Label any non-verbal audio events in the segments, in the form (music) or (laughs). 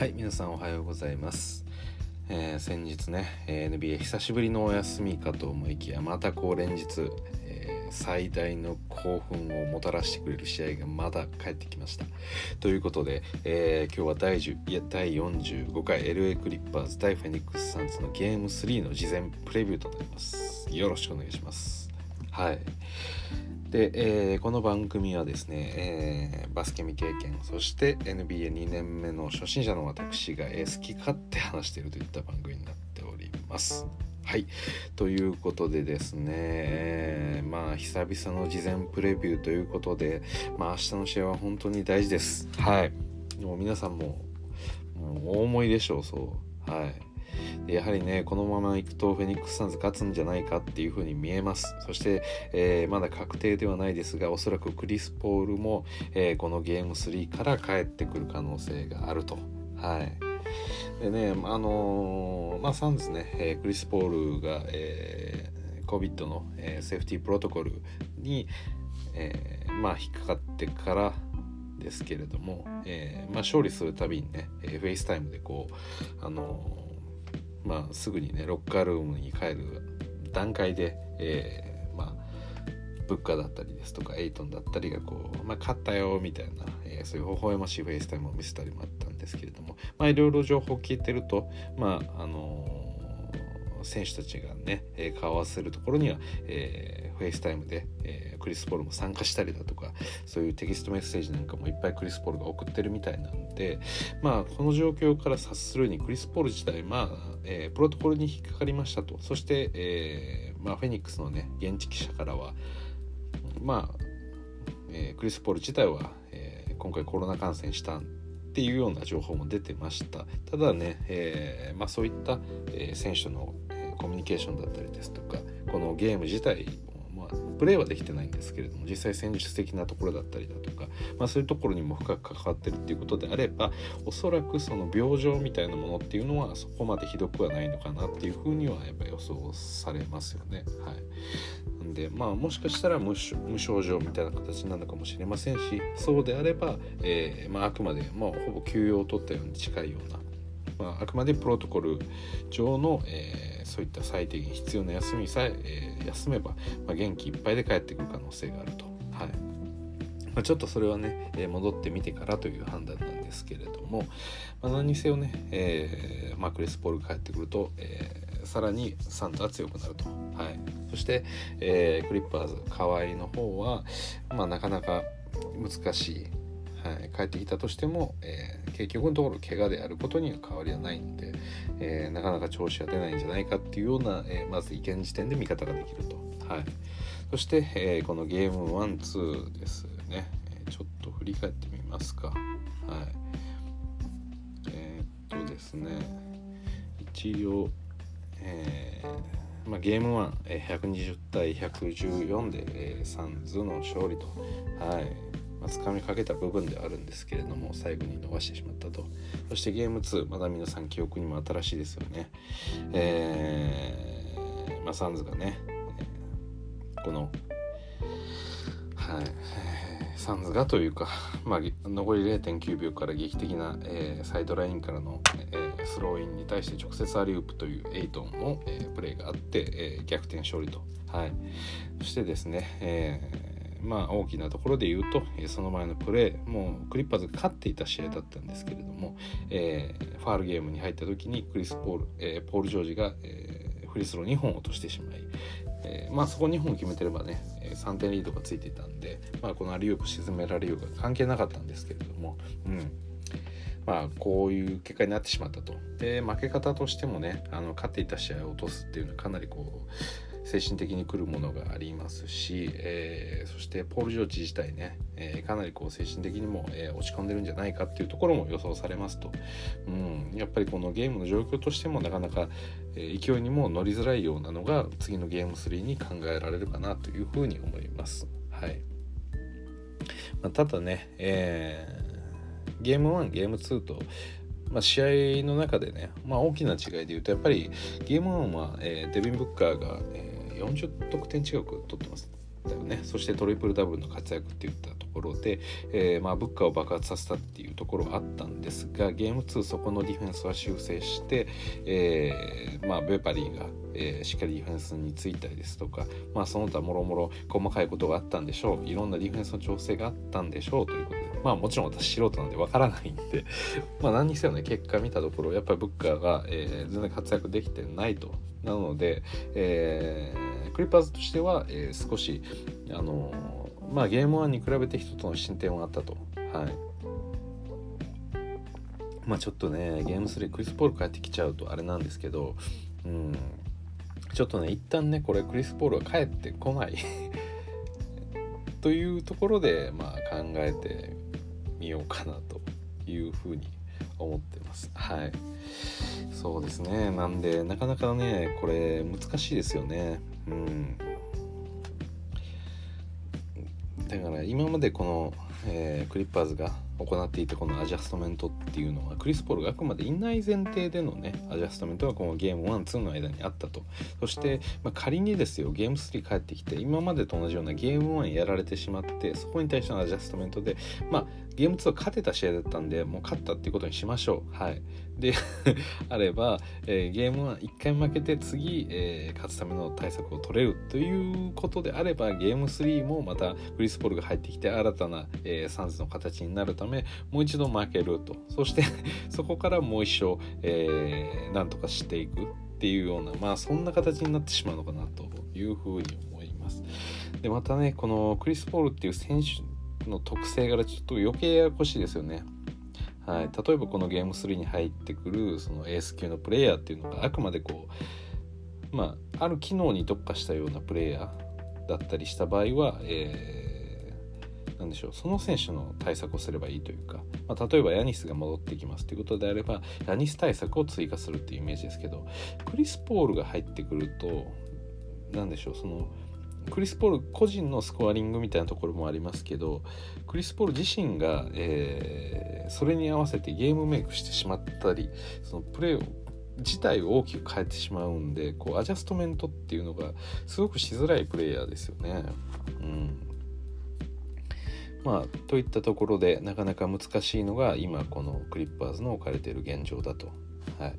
はい皆さんおはようございます、えー先日ね NBA 久しぶりのお休みかと思いきやまたこう連日、えー最大の興奮をもたらしてくれる試合がまだ帰ってきました。ということで、えー今日は第10いや第45回 LA クリッパーズ対フェニックスサンズのゲーム3の事前プレビューとなります。よろしくお願いします。はい。で、えーこの番組はですね、えーバスケ未経験そして NBA2 年目の初心者の私が、えー好き勝手話しているといった番組になっております。はいということでですね、えーまあ久々の事前プレビューということで、まあ、明日の試合は本当に大事です。はいもう皆さんももう大思いでしょうそうはいでやはりねこのままいくとフェニックスサンズ勝つんじゃないかっていうふうに見えます。そして、えーまだ確定ではないですがおそらくクリス・ポールも、えーこのゲーム3から帰ってくる可能性があると。はい。でねあのーまあサンズね、えークリス・ポールが、えー、COVID の、えー safety protocol に、えーまあ引っかかってからですけれども、えーまあ、勝利するたびにね、えー FaceTime でこう、あのまあ、すぐにねロッカールームに帰る段階で、えーまあ、ブッカーだったりですとかエイトンだったりがこう、まあ、勝ったよみたいな、えーそういう微笑ましい FaceTime を見せたりもあったんですけれども、まあ、いろいろ情報を聞いてると、まああのー選手たちがね、えー顔合わせるところには、えー FaceTime で、えークリス・ポールも参加したりだとかそういうテキストメッセージなんかもいっぱいクリス・ポールが送ってるみたいなんでまあこの状況から察するにクリス・ポール自体まあ、えープロトコルに引っかかりましたと。そして、えーまあ、フェニックスのね現地記者からはまあ、えクリス・ポール自体は、え今回コロナ感染したんっていうような情報も出てました。ただね、えまあ、そういった、え選手の、コミュニケーションだったりですとかこのゲーム自体、プレーはできてないんですけれども実際戦術的なところだったりだとか、まあ、そういうところにも深く関わってるっていうことであればおそらくその病状みたいなものっていうのはそこまでひどくはないのかなっていうふうにはやっぱ予想されますよね。はい、なんでまあもしかしたら無症無症状みたいな形なのかもしれませんしそうであれば、えーまあ、あくまで、まあ、ほぼ休養を取ったように近いようなまあ、あくまでプロトコル上の、えーそういった最低限必要な休みさええー休めば、まあ、元気いっぱいで帰ってくる可能性があると。はいまあ、ちょっとそれはね、えー戻ってみてからという判断なんですけれども、まあ、何にせよね、えーまあ、クリス・ポールが帰ってくると、えーさらにサンズは強くなると。はい、そして、えークリッパーズ河合の方は、まあ、なかなか難しいはい、帰ってきたとしても、えー結局のところ怪我であることには変わりはないので、えーなかなか調子は出ないんじゃないかっていうような、えーまず意見時点で見方ができると、はい、そして、えーこのゲーム12ですね、えちょっと振り返ってみますか。はい。えっとですね。一応、えまあ、ゲーム1、え120対114で、えーサンズの勝利と、はい。まあ、掴みかけた部分ではあるんですけれども最後に逃してしまったと。そしてゲーム2まだ皆さん記憶にも新しいですよね。えーまあ、サンズがねこのはいサンズがというか、まあ、残り0.9秒から劇的な、えーサイドラインからの、えースローインに対して直接アリウープというエイトンの、えープレーがあって、えー逆転勝利と、はい、そしてですね、えーまあ大きなところで言うと、えその前のプレーもうクリッパーズが勝っていた試合だったんですけれども、えーファールゲームに入った時にクリス・ポール、えーポール・ジョージが、えーフリースロー2本落としてしまい、えーまあそこ2本決めてればね3点リードがついていたんで、まあ、このアリウープ沈められようが関係なかったんですけれども、うん、まあこういう結果になってしまったと。で負け方としてもねあの勝っていた試合を落とすっていうのはかなりこう精神的にくるものがありますし、えーそしてポール・ジョージ自体ね、えーかなりこう精神的にも、えー落ち込んでるんじゃないかっていうところも予想されますと、うん、やっぱりこのゲームの状況としてもなかなか、え勢いにも乗りづらいようなのが次のゲーム3に考えられるかなというふうに思います。はい。まあ、ただね、えーゲーム1ゲーム2と、まあ、試合の中でね、まあ、大きな違いで言うとやっぱりゲーム1は、えーデビン・ブッカーが、えー40得点近く取ってます。だよね。そしてトリプルダブルの活躍っていったところで、えー、まあ、物価を爆発させたっていうところはあったんですがゲーム2そこのディフェンスは修正して、えー、まあ、ベパリーが、えー、しっかりディフェンスについたりですとか、まあ、その他もろもろ細かいことがあったんでしょう。いろんなディフェンスの調整があったんでしょうということでまあもちろん私素人なんでわからないんで (laughs) まあ何にせよね結果見たところやっぱりブッカーが、えー、全然活躍できてないと。なので、えー、クリッパーズとしては、えー、少しあのまあゲーム1に比べて一つの進展はあったと。はい。まあちょっとねゲーム3クリス・ポール帰ってきちゃうとあれなんですけどうん。ちょっとね一旦ねこれクリス・ポールは帰ってこない。(laughs) というところでまあ考えてみようかなというふうに思ってます。はい。そうですね。なんでなかなかねこれ難しいですよね。うん。だから今までこの、えー、クリッパーズが行っていたこのアジャストメントっていうのはクリス・ポールがあくまでいない前提でのねアジャストメントがこのゲーム12の間にあったと。そして、まあ、仮にですよゲーム3帰ってきて今までと同じようなゲーム1やられてしまってそこに対してのアジャストメントでまあゲーム2は勝てた試合だったんでもう勝ったっていうことにしましょう。はい。で (laughs) あれば、えー、ゲームは1回負けて次、えー、勝つための対策を取れるということであればゲーム3もまたクリス・ポールが入ってきて新たな、えー、サンズの形になるためもう一度負けると。そして (laughs) そこからもう一生、えー、なんとかしていくっていうようなまあそんな形になってしまうのかなというふうに思います。でまたねこのクリス・ポールっていう選手の特性からちょっと余計ややこしいですよね。はい、例えばこのゲーム3に入ってくるそのエース級のプレイヤーっていうのがあくまでこうまあある機能に特化したようなプレイヤーだったりした場合は、えー、でしょう。その選手の対策をすればいいというか、まあ、例えばヤニスが戻ってきますということであればヤニス対策を追加するっていうイメージですけどクリス・ポールが入ってくると何でしょう。そのクリス・ポール個人のスコアリングみたいなところもありますけどクリス・ポール自身が、えー、それに合わせてゲームメイクしてしまったりそのプレーを自体を大きく変えてしまうんでこうアジャストメントっていうのがすごくしづらいプレイヤーですよね。うんまあ、といったところでなかなか難しいのが今このクリッパーズの置かれている現状だと。はい、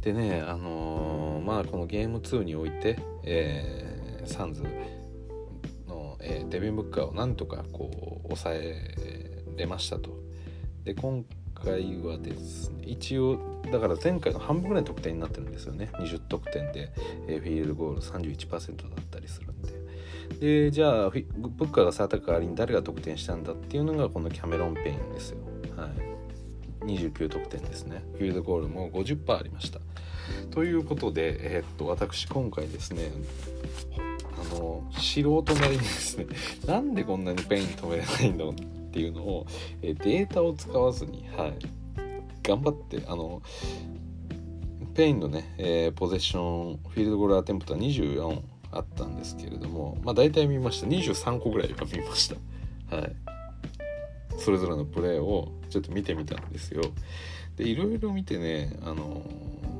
でねあのー、まあこのゲーム2において、えーサンズの、えー、デビン・ブッカーをなんとかこう抑えれましたと。で今回はですね一応だから前回の半分ぐらい得点になってるんですよね。20得点で、えー、フィールドゴール31%だったりするんで。でじゃあブッカーが触った代わりに誰が得点したんだっていうのがこのキャメロン・ペインですよ。はい。29得点ですね。フィールドゴールも50%ありました。ということで、えー、っと私今回ですねの素人なりにですねなんでこんなにペイン止めれないのっていうのを、えデータを使わずに、はい、頑張ってあのペインのね、えー、ポゼッション field goal attempt は24あったんですけれどもまあ大体見ました。23個ぐらいは見ました。はい。それぞれのプレーをちょっと見てみたんですよ。でいろいろ見てねあの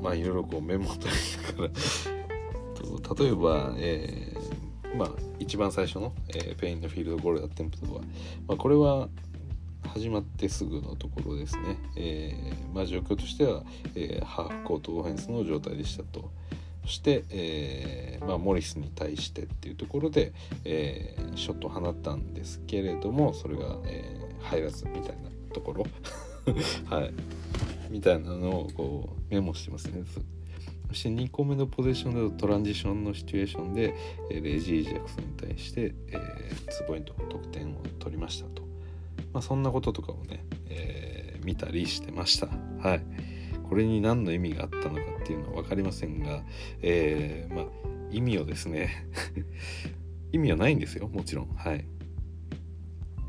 まあいろいろこうメモ取りながら (laughs) 例えば、え、まあ、一番最初の、えー、ペインの field goal attempt は、まあ、これは始まってすぐのところですね、えー、まあ、状況としては、えー、ハーフコートオフェンスの状態でしたと。そして、えーまあ、モリスに対してっていうところで、え、ショットを放ったんですけれどもそれが、え、入らずみたいなところ。(laughs) はい。みたいなのをこうメモしてますね。そして2個目のポゼッションだとトランジションのシチュエーションで、えレジー・ジャクソンに対して、えー、2ポイント得点を取りましたと、まあ、そんなこととかをね、えー、見たりしてました。はい。これに何の意味があったのかっていうのは分かりませんが、えー、まあ意味をですね (laughs) 意味はないんですよ。もちろん。はい。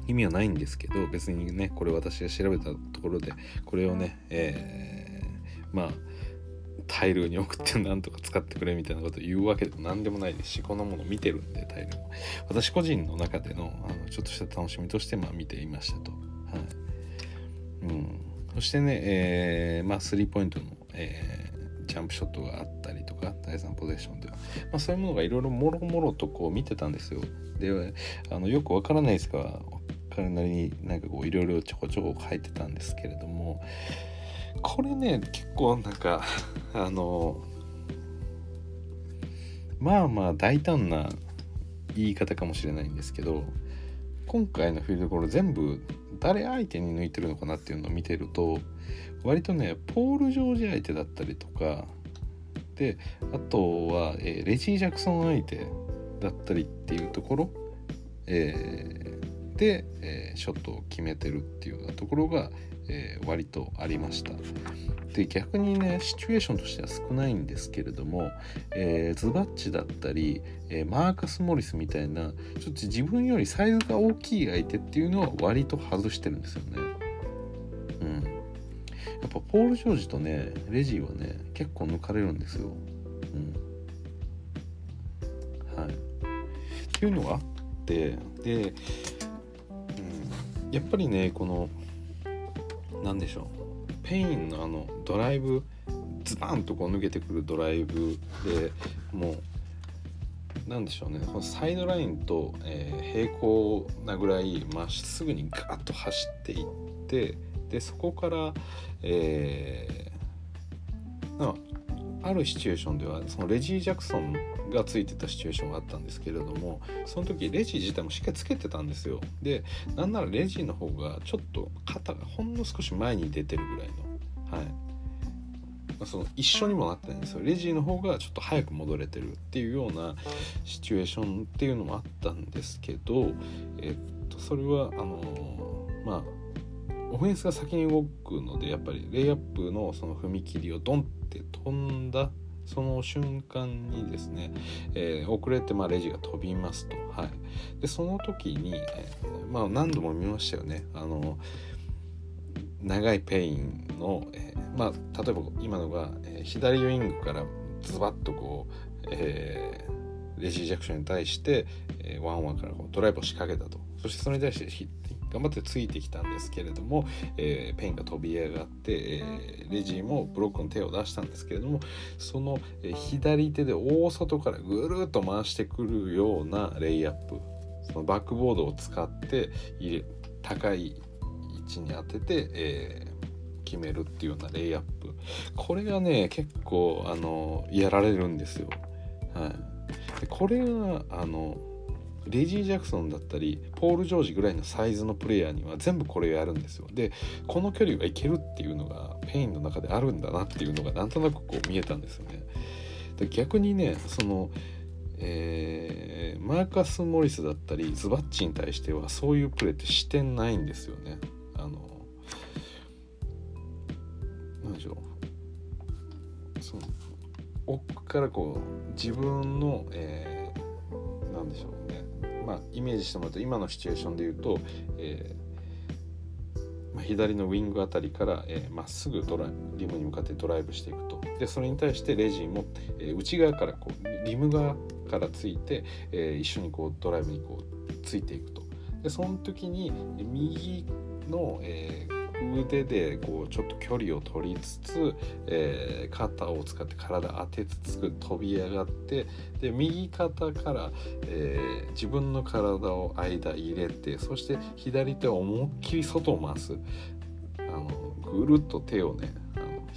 意味はないんですけど別にねこれ私が調べたところでこれをね、えー、まあタイルに送ってなんとか使ってくれみたいなこと言うわけでも何でもないですしこのもの見てるんでタイルも私個人の中でのあのちょっとした楽しみとしてまあ見ていましたと、はい。うん、そしてね、えー、まあスリーポイントの、えー、ジャンプショットがあったりとか第3ポゼッションではまあ、そういうものがいろいろもろもろとこう見てたんですよ。であのよくわからないですが彼なりになんかこういろいろちょこちょこ書いてたんですけれどもこれね結構なんか (laughs) あのまあまあ大胆な言い方かもしれないんですけど今回のフィールドゴール全部誰相手に抜いてるのかなっていうのを見てると割とねポール・ジョージ相手だったりとかであとは、えー、レジー・ジャクソン相手だったりっていうところ、えー、で、えー、ショットを決めてるっていうようなところが、えー、割とありました。で逆にねシチュエーションとしては少ないんですけれども、えー、ズバッチだったり、えー、マーカス・モリスみたいなちょっと自分よりサイズが大きい相手っていうのは割と外してるんですよね。うん、やっぱポール・ジョージとねレジーはね結構抜かれるんですよ。うん、はい、っていうのがあってで、うん、やっぱりねこの何でしょう？ペインのあのドライブズバンとこう抜けてくるドライブでもうなんでしょうね。このサイドラインと、えー、平行なぐらいまっすぐにガッと走っていってでそこから、えー、あるシチュエーションではそのレジー・ジャクソンがついてたシチュエーションがあったんですけれどもその時レジ自体もしっかりつけてたんですよ。でなんならレジの方がちょっと肩がほんの少し前に出てるぐらいのはい。その一緒にもなってないんですよ。レジの方がちょっと早く戻れてるっていうようなシチュエーションっていうのもあったんですけどえっとそれはあのまあオフェンスが先に動くのでやっぱりレイアップのその踏み切りをドンって飛んだその瞬間にですね、えー、遅れてまあレジが飛びますと、はい、でその時に、えー、まあ、何度も見ましたよね。あの長いペインの、えー、まあ、例えば今のが、え左ウイングからズバッとこう、えレジー・ジャクソンに対して、えワンワンからこうドライブを仕掛けたと。そしてそれに対して頑張ってついてきたんですけれども、えー、ペンが飛び上がって、えー、レジーもブロックの手を出したんですけれどもその、え、左手で大外からぐるっと回してくるようなレイアップそのバックボードを使って入れ高い位置に当てて、えー、決めるっていうようなレイアップこれがね結構あのやられるんですよ。はい、でこれがあのレジー・ジャクソンだったりポール・ジョージぐらいのサイズのプレイヤーには全部これをやるんですよ。でこの距離がいけるっていうのがペインの中であるんだなっていうのがなんとなくこう見えたんですよね。で逆にねそのえー、マーカス・モリスだったりズバッチに対してはそういうプレーってしてないんですよね。あの何でしょう。その奥からこう自分の、えー、何でしょうね。まあ、イメージしてもらうと今のシチュエーションで言うと、えー、まあ、左のウィングあたりからま、えー、っすぐドラリムに向かってドライブしていくと。でそれに対してレジンも、えー、内側からこうリム側からついて、え一緒にこうドライブにこうついていくと。でその時に右の、えー、腕でこうちょっと距離を取りつつ、えー、肩を使って体当てつつ飛び上がってで右肩から、えー、自分の体を間入れてそして左手を思いっきり外を回す。あのぐるっと手をねあの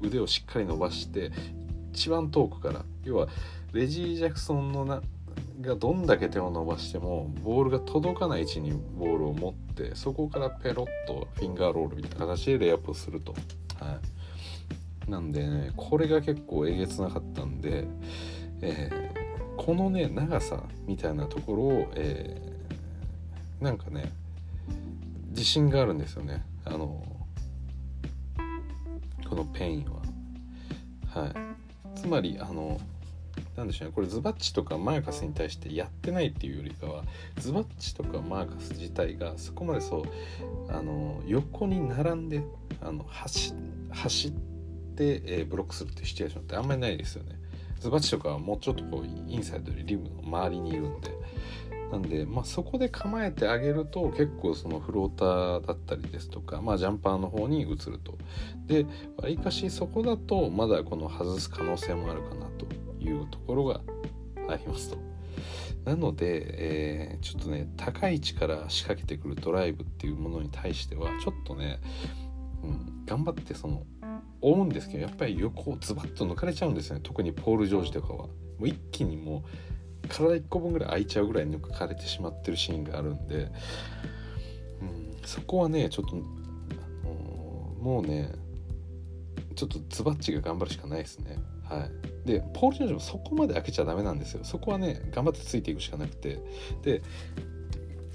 腕をしっかり伸ばして一番遠くから要はレジー・ジャクソンのながどんだけ手を伸ばしてもボールが届かない位置にボールを持ってそこからペロッとフィンガーロールみたいな形でレイアップをすると。はい、なんでねこれが結構えげつなかったんで、えー、このね長さみたいなところを、えー、なんかね自信があるんですよねあのこのペインは。はい、つまりあのなんでしょうねこれズバッチとかマーカスに対してやってないっていうよりかはズバッチとかマーカス自体がそこまでそうあの横に並んであの走走って、え、ブロックするっていうシチュエーションってあんまりないですよね。ズバッチとかはもうちょっとこうインサイドよりリムの周りにいるんで。なんで、まあ、そこで構えてあげると結構そのフローターだったりですとか、まあ、ジャンパーの方に移ると。でわりかしそこだとまだこの外す可能性もあるかなというところがありますと。なので、えー、ちょっとね高い位置から仕掛けてくるドライブっていうものに対してはちょっとね、うん、頑張ってその追うんですけどやっぱり横をズバッと抜かれちゃうんですよね特にポール・ジョージとかは。もう一気にもう体1個分ぐらい開いちゃうぐらい抜かれてしまってるシーンがあるんで、うん、そこはねちょっと、もうねちょっとズバッチが頑張るしかないですね。はい、でポール・ジョージもそこまで開けちゃダメなんですよ。そこはね頑張ってついていくしかなくて。で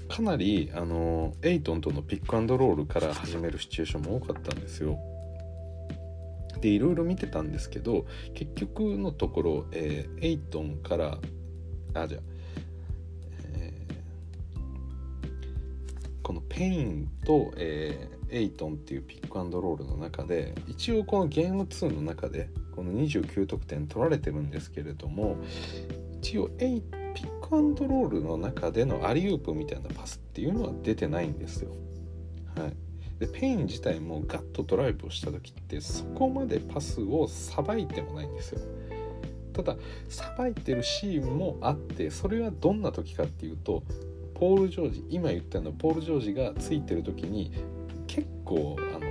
かなりあのエイトンとのピックアンドロールから始めるシチュエーションも多かったんですよ。でいろいろ見てたんですけど結局のところ、えー、エイトンからあじゃあ、え、このペインと、えー、エイトンっていうピックアンドロールの中で一応このゲーム2の中でこの29得点取られてるんですけれども一応エイピックアンドロールの中でのアリウープみたいなパスっていうのは出てないんですよ。はい、でペイン自体もガッとドライブをした時ってそこまでパスをさばいてもないんですよ。たださばいてるシーンもあってそれはどんな時かっていうとポール・ジョージ今言ったのはポール・ジョージがついてる時に結構あの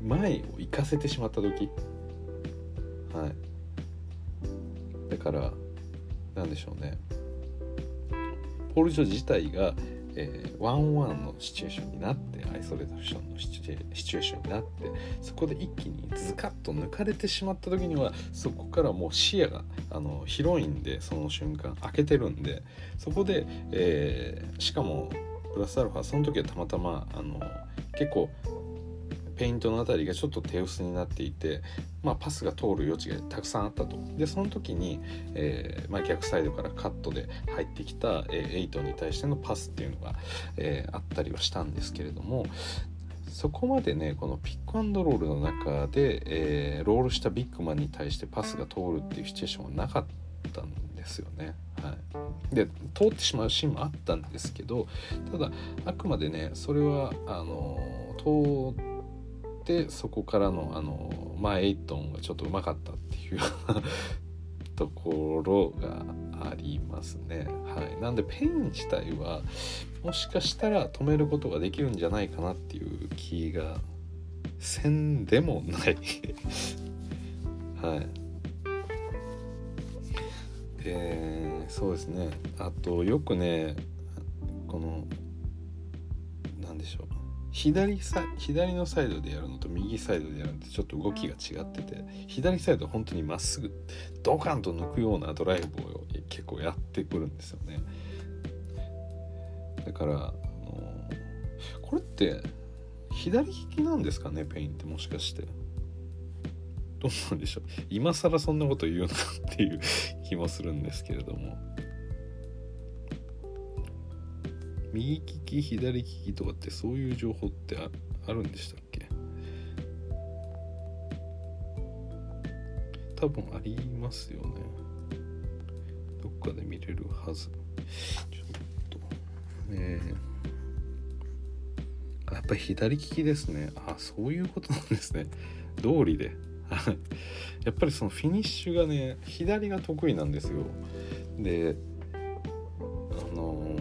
前を行かせてしまった時はい。だからなんでしょうね。ポール・ジョ自体が、えー、ワンワンのシチュエーションになってアイソレーションのシチュエーションになってそこで一気にズカッと抜かれてしまった時にはそこからもう視野があの広いんでその瞬間開けてるんでそこで、えー、しかもプラスアルファその時はたまたまあの結構ペイントの辺りがちょっと手薄になっていて、まあ、パスが通る余地がたくさんあったとでその時に、えー、まあ、逆サイドからカットで入ってきた、えー、エイトに対してのパスっていうのが、えー、あったりはしたんですけれどもそこまでねこのピックアンドロールの中で、えー、ロールしたビッグマンに対してパスが通るっていうシチュエーションはなかったんですよね。はい、で通ってしまうシーンもあったんですけどただあくまでねそれはあの通ってそこからのあのまあエイトンがちょっとうまかったっていう (laughs) ところがありますね。はい、なんでペイン自体はもしかしたら止めることができるんじゃないかなっていう気がせんでもない (laughs) はい。え、そうですねあとよくねこの何でしょう左さ左のサイドでやるのと右サイドでやるのってちょっと動きが違ってて左サイド本当にまっすぐドカンと抜くようなドライブを結構やってくるんですよね。だからあのこれって左利きなんですかねペインってもしかして。どうなんでしょう。今更そんなこと言うのかっていう気もするんですけれども。右利き左利きとかってそういう情報ってあるんでしたっけ？多分ありますよね。どっかで見れるはず。ちょっとね。やっぱり左利きですね。あそういうことなんですね。道理で。(laughs) やっぱりそのフィニッシュがね左が得意なんですよ。であの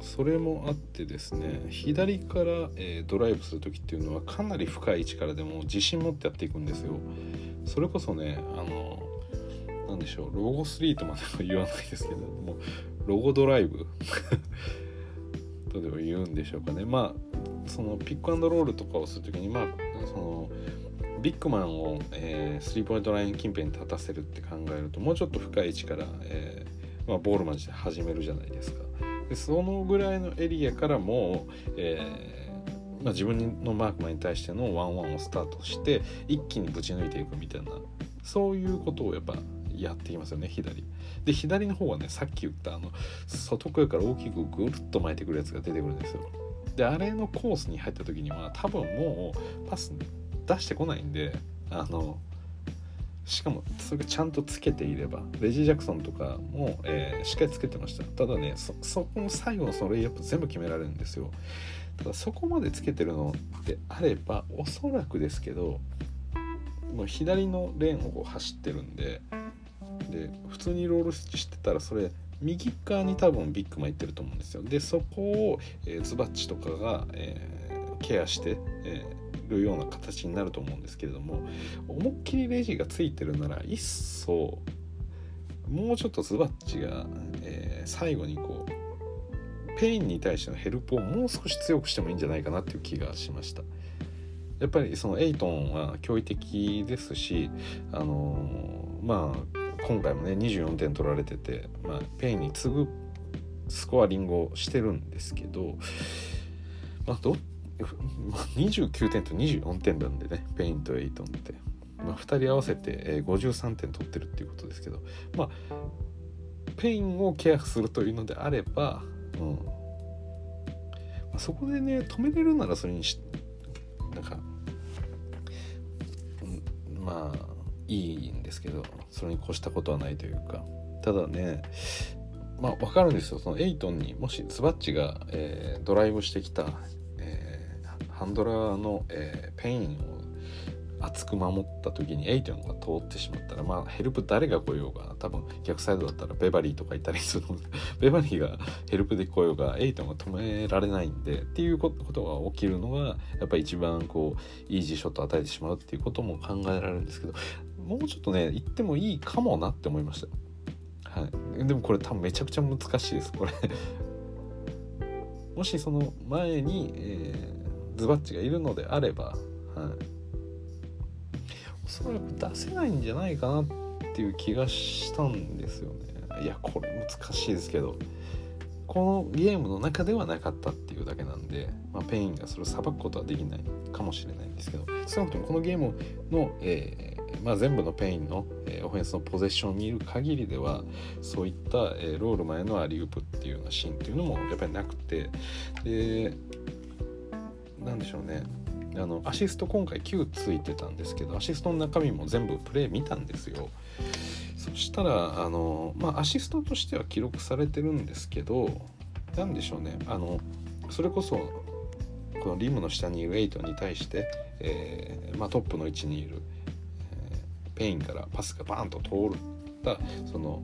それもあってですね左から、え、ドライブする時っていうのはかなり深い位置からでも自信持ってやっていくんですよそれこそねあの何でしょうロゴスリートまでは言わないですけどもロゴドライブとでも言うんでしょうかねまあそのピックアンドロールとかをする時にまあそのビッグマンを、えー、スリーポイントライン近辺に立たせるって考えるともうちょっと深い位置から、えーまあ、ボールマンで始めるじゃないですか。でそのぐらいのエリアからも、えー、まあ、自分のマークマンに対してのワンワンをスタートして一気にぶち抜いていくみたいなそういうことをやっぱやっていますよね左。で左の方はねさっき言ったあの外側から大きくぐるっと巻いてくるやつが出てくるんですよ。であれのコースに入った時には多分もうパス出してこないんであのしかもそれがちゃんとつけていればレジー・ジャクソンとかも、えー、しっかりつけてました。ただねそこの最後のそのレイアップ全部決められるんですよ。ただそこまでつけてるのであればおそらくですけどもう左のレーンをこう走ってるんでで普通にロールしてたらそれ右側に多分ビッグマン行ってると思うんですよ。でそこを、えー、ズバッチとかが、えー、ケアして、えー、るような形になると思うんですけれども思いっきりレジがついてるなら一層もうちょっとズバッチが、えー、最後にこうペインに対してのヘルプをもう少し強くしてもいいんじゃないかなっていう気がしました。やっぱりそのエイトンは驚異的ですし、あのー、まあ今回もね24点取られてて、まあ、ペインに次ぐスコアリングをしてるんですけど、まあ、ど29点と24点なんでねペインとエイトンって、まあ、2人合わせて53点取ってるっていうことですけど。まあペインをケアするというのであれば、うん。まあ、そこでね止めれるならそれにしなんかまあいいんですけどそれに越したことはないというか。ただねまあ分かるんですよ。そのエイトンにもしズバッチが、えー、ドライブしてきた、ハンドラーの、えー、ペインを熱く守った時にエイトンが通ってしまったらまあヘルプ誰が来ようが多分逆サイドだったらベバリーとかいたりするので (laughs) ベバリーがヘルプで来ようがエイトンが止められないんでっていうことが起きるのがやっぱり一番こうイージーショット与えてしまうっていうことも考えられるんですけどもうちょっとね言ってもいいかもなって思いました。はい、でもこれ多分めちゃくちゃ難しいです。これ。もしその前に、えー、ズバッチがいるのであれば、はい、おそらく出せないんじゃないかなっていう気がしたんですよね。いやこれ難しいですけど。このゲームの中ではなかったっていうだけなんで、まあ、ペインがそれをさばくことはできないかもしれないんですけど。少なくともこのゲームの、えー、まあ、全部のペインの、えー、オフェンスのポゼッションを見る限りではそういった、えー、ロールマンへのアリウープっていうようなシーンっていうのもやっぱりなくて。でなんでしょうね。あのアシスト今回9ついてたんですけどアシストの中身も全部プレイ見たんですよ。そしたらあのまあアシストとしては記録されてるんですけど何でしょうね。あのそれこそこのリムの下にいるエイトンに対して、えー、まあ、トップの位置にいる、えー、ペインからパスがバーンと通ったその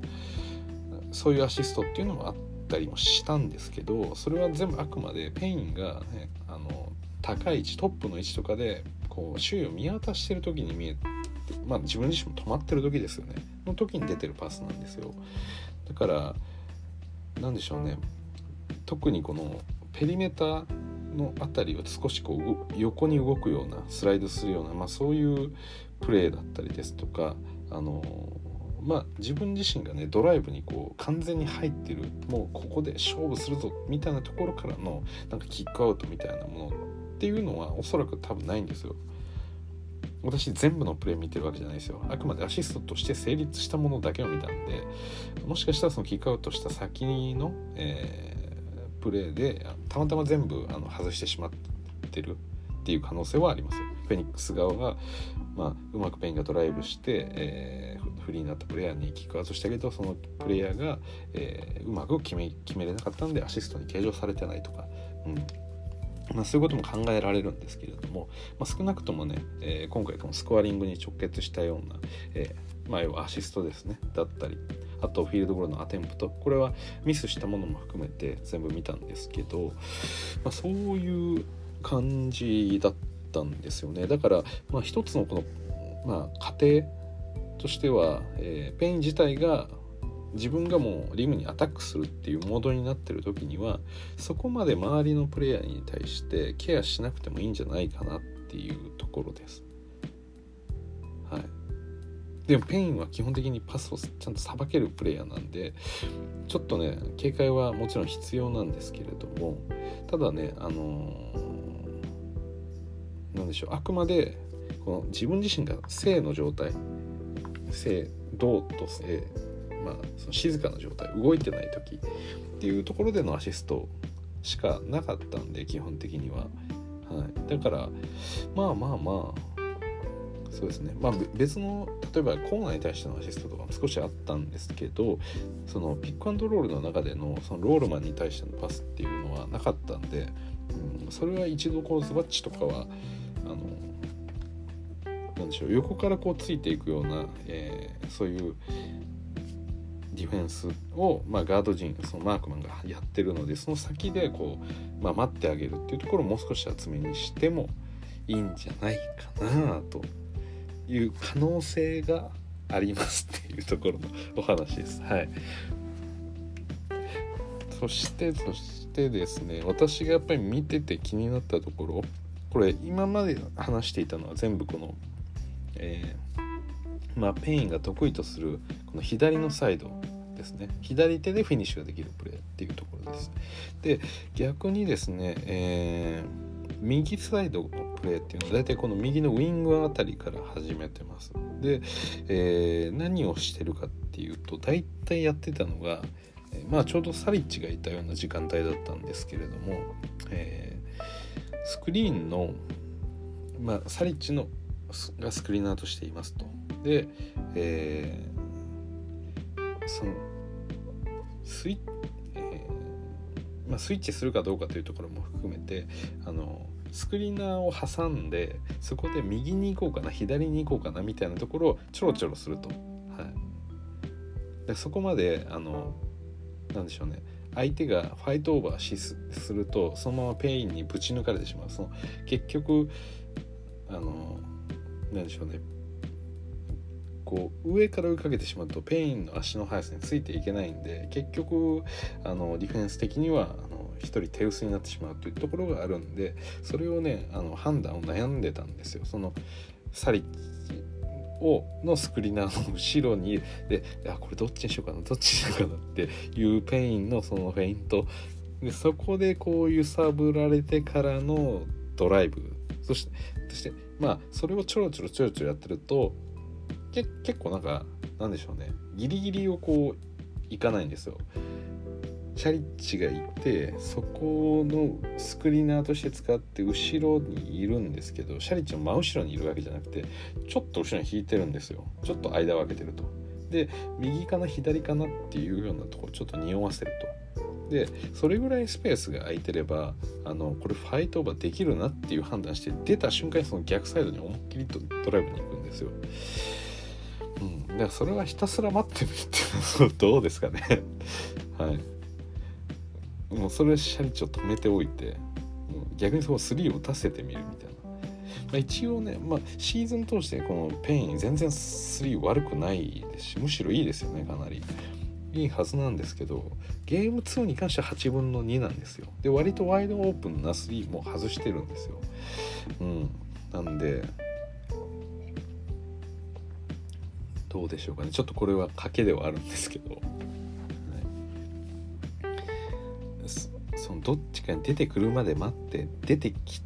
そういうアシストっていうのもあったりもしたんですけどそれは全部あくまでペインが、ね、あの高い位置トップの位置とかでこう周囲を見渡してる時に見えてまあ自分自身も止まってる時ですよね。の時に出てるパスなんですよ。だから何でしょうね。特にこのペリメーターの辺りを少しこう横に動くようなスライドするような、まあ、そういうプレーだったりですとかあのまあ自分自身がねドライブにこう完全に入ってるもうここで勝負するぞみたいなところからのなんかキックアウトみたいなものっていうのはおそらく多分ないんですよ。私全部のプレー見てるわけじゃないですよ。あくまでアシストとして成立したものだけを見たんで、もしかしたらそのキックアウトした先の、えー、プレーでたまたま全部あの外してしまってるっていう可能性はありますよフェニックス側が、まあ、うまくペインがドライブして、えー、フリーになったプレイヤーにキックアウトしたけどそのプレイヤーが、えー、うまく決め決めれなかったんでアシストに計上されてないとか。うん。まあ、そういうことも考えられるんですけれども、まあ、少なくともね、えー、今回このスコアリングに直結したような、えー、まあ、要はアシストですね。だったりあとフィールドゴールのアテンプト。これはミスしたものも含めて全部見たんですけど、まあ、そういう感じだったんですよねだから、まあ、一つのこの、まあ、過程としては、えー、ペイン自体が自分がもうリムにアタックするっていうモードになってる時にはそこまで周りのプレイヤーに対してケアしなくてもいいんじゃないかなっていうところです。はい、でもペインは基本的にパスをちゃんとさばけるプレイヤーなんでちょっとね警戒はもちろん必要なんですけれどもただねあのー、なんでしょうあくまでこの自分自身が性の状態性動と性まあ、その静かな状態動いてない時っていうところでのアシストしかなかったんで基本的には、はい、だからまあまあまあそうですね。まあ別の例えばコーナーに対してのアシストとかも少しあったんですけどそのピックアンドロールの中でのそのロールマンに対してのパスっていうのはなかったんで、うん、それは一度こうズバッチとかはなんでしょう横からこうついていくような、えー、そういうディフェンスを、まあ、ガード陣そのマークマンがやってるのでその先でこう、まあ、待ってあげるっていうところをもう少し厚めにしてもいいんじゃないかなという可能性がありますっていうところのお話です。はい、そしてそしてですね私がやっぱり見てて気になったところこれ今まで話していたのは全部この、えー、まあ、ペインが得意とするこの左のサイドですね左手でフィニッシュができるプレーっていうところです。で逆にですね、えー、右サイドのプレーっていうのは大体この右のウイングあたりから始めてます。で、えー、何をしてるかっていうと大体やってたのが、えまあちょうどサリッチがいたような時間帯だったんですけれども、え、スクリーンの、まあ、サリッチのがスクリーナーとしていますと。で、えー、そのスイッ、えーまあ、スイッチするかどうかというところも含めてあのスクリーナーを挟んでそこで右に行こうかな左に行こうかなみたいなところをちょろちょろすると、はい、でそこまであのなんでしょうね。相手がファイトオーバーしするとそのままペインにぶち抜かれてしまう。その結局あのなんでしょうね。こう上から追いかけてしまうとペインの足の速さについていけないんで結局あのディフェンス的にはあの1人手薄になってしまうというところがあるんでそれをねあの判断を悩んでたんですよ。そのサリッチのスクリーナーの後ろにであこれどっちにしようかなどっちにしようかなっていうペインのそのフェイント。でそこでこう揺さぶられてからのドライブ。そしてそしてまあそれをちょろちょろちょろちょろやってるとけ結構なんかなんでしょうね。ギリギリをこういかないんですよ。チャリッチがいてそこのスクリーナーとして使って後ろにいるんですけどシャリッチの真後ろにいるわけじゃなくてちょっと後ろに引いてるんですよ。ちょっと間を空けてると。で右かな左かなっていうようなところちょっと匂わせると。でそれぐらいスペースが空いてればあのこれファイトオーバーできるなっていう判断して出た瞬間にその逆サイドに思いっきりとドライブに行くんですよ。うん、だからそれはひたすら待ってみるっていうのは (laughs) どうですかね。(laughs) はい。もうそれサリッチを止めておいて逆にその3を打たせてみるみたいな、あ、一応ね、まあ、シーズン通してこのペイン全然3悪くないですしむしろいいですよねかなり。いいはずなんですけどゲーム2に関しては8分の2なんですよ。で割とワイドオープンな3も外してるんですよ。うん。なんでどうでしょうかね。ちょっとこれは賭けではあるんですけど。そのどっちかに出てくるまで待って出てき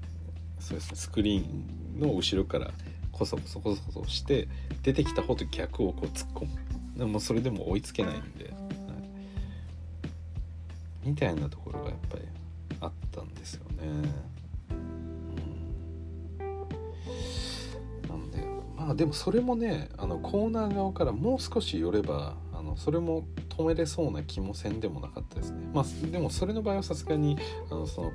そうですねスクリーンの後ろからコソコソコソコソして出てきた方と逆をこう突っ込むでもそれでも追いつけないんで、はい、みたいなところがやっぱりあったんですよね。うん、なんでまあでもそれもねあのコーナー側からもう少し寄ればあのそれも止めれそうな気もせんでもなかったですね。まあ、でもそれの場合はさすがにあのその、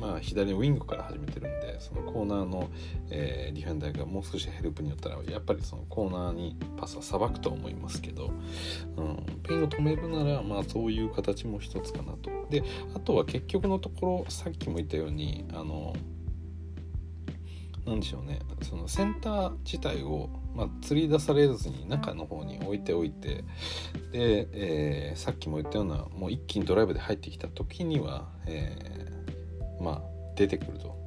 まあ、左のウィングから始めてるんでそのコーナーの、えー、ディフェンダーがもう少しヘルプによったらやっぱりそのコーナーにパスはさばくと思いますけど、うん、ペインを止めるならまあそういう形も一つかなと。であとは結局のところさっきも言ったようにあの何でしょうねそのセンター自体を、まあ、釣り出されずに中の方に置いておいてで、えー、さっきも言ったようなもう一気にドライブで入ってきた時には、え、まあ出てくると。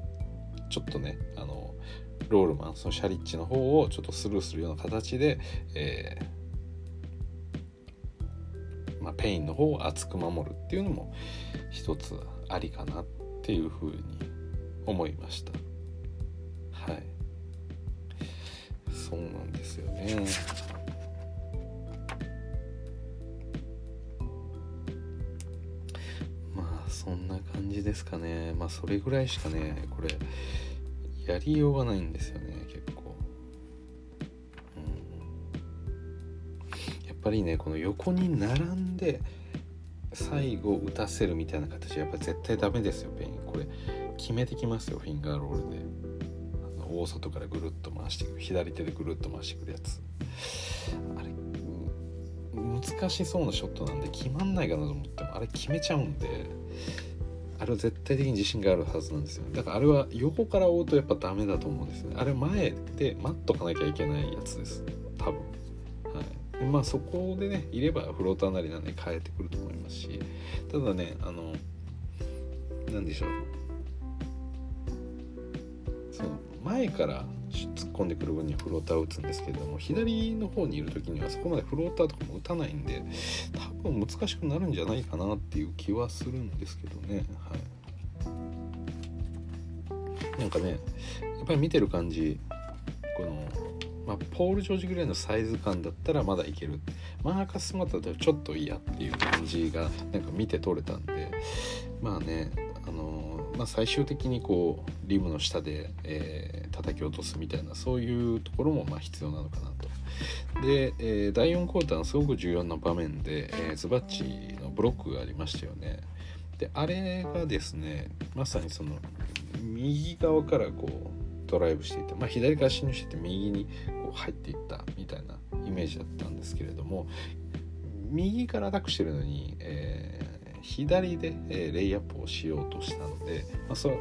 ちょっとねあのロールマンそのシャリッチの方をちょっとスルーするような形で、えー、まあ、ペインの方を厚く守るっていうのも一つありかなっていうふうに思いました。はい。そうなんですよね。そんな感じですかね。まあそれぐらいしかねこれやりようがないんですよね結構。うん。やっぱりねこの横に並んで最後打たせるみたいな形はやっぱ絶対ダメですよペイン。これ決めてきますよフィンガーロールで。大外からぐるっと回していく左手でぐるっと回してくるやつ。あれ難しそうなショットなんで決まんないかなと思ってもあれ決めちゃうんであれは絶対的に自信があるはずなんですよね。だからあれは横から追うとやっぱダメだと思うんですね。あれ前で待っとかなきゃいけないやつです。多分。はい。まあそこでねいればフローターなりなんで変えてくると思いますし。ただねあの何でしょう。その前から突っ込んでくる分にはフローターを打つんですけれども左の方にいる時にはそこまでフローターとかも打たないんで多分難しくなるんじゃないかなっていう気はするんですけどね。はい。なんかねやっぱり見てる感じこのまあ、ポール・ジョージぐらいのサイズ感だったらまだいける。マーカス・マタだとちょっと嫌っていう感じがなんか見て取れたんでまあねまあ、最終的にこうリムの下で、えー、叩き落とすみたいなそういうところもまあ必要なのかなと。で、えー、第4クォーターのすごく重要な場面で、えー、ズバッチのブロックがありましたよね。であれがですねまさにその右側からこうドライブしていた、まあ、左から侵入してて右にこう入っていったみたいなイメージだったんですけれども右からアタックしてるのに、えー左で、えー、レイアップをしようとしたので、まあ、そう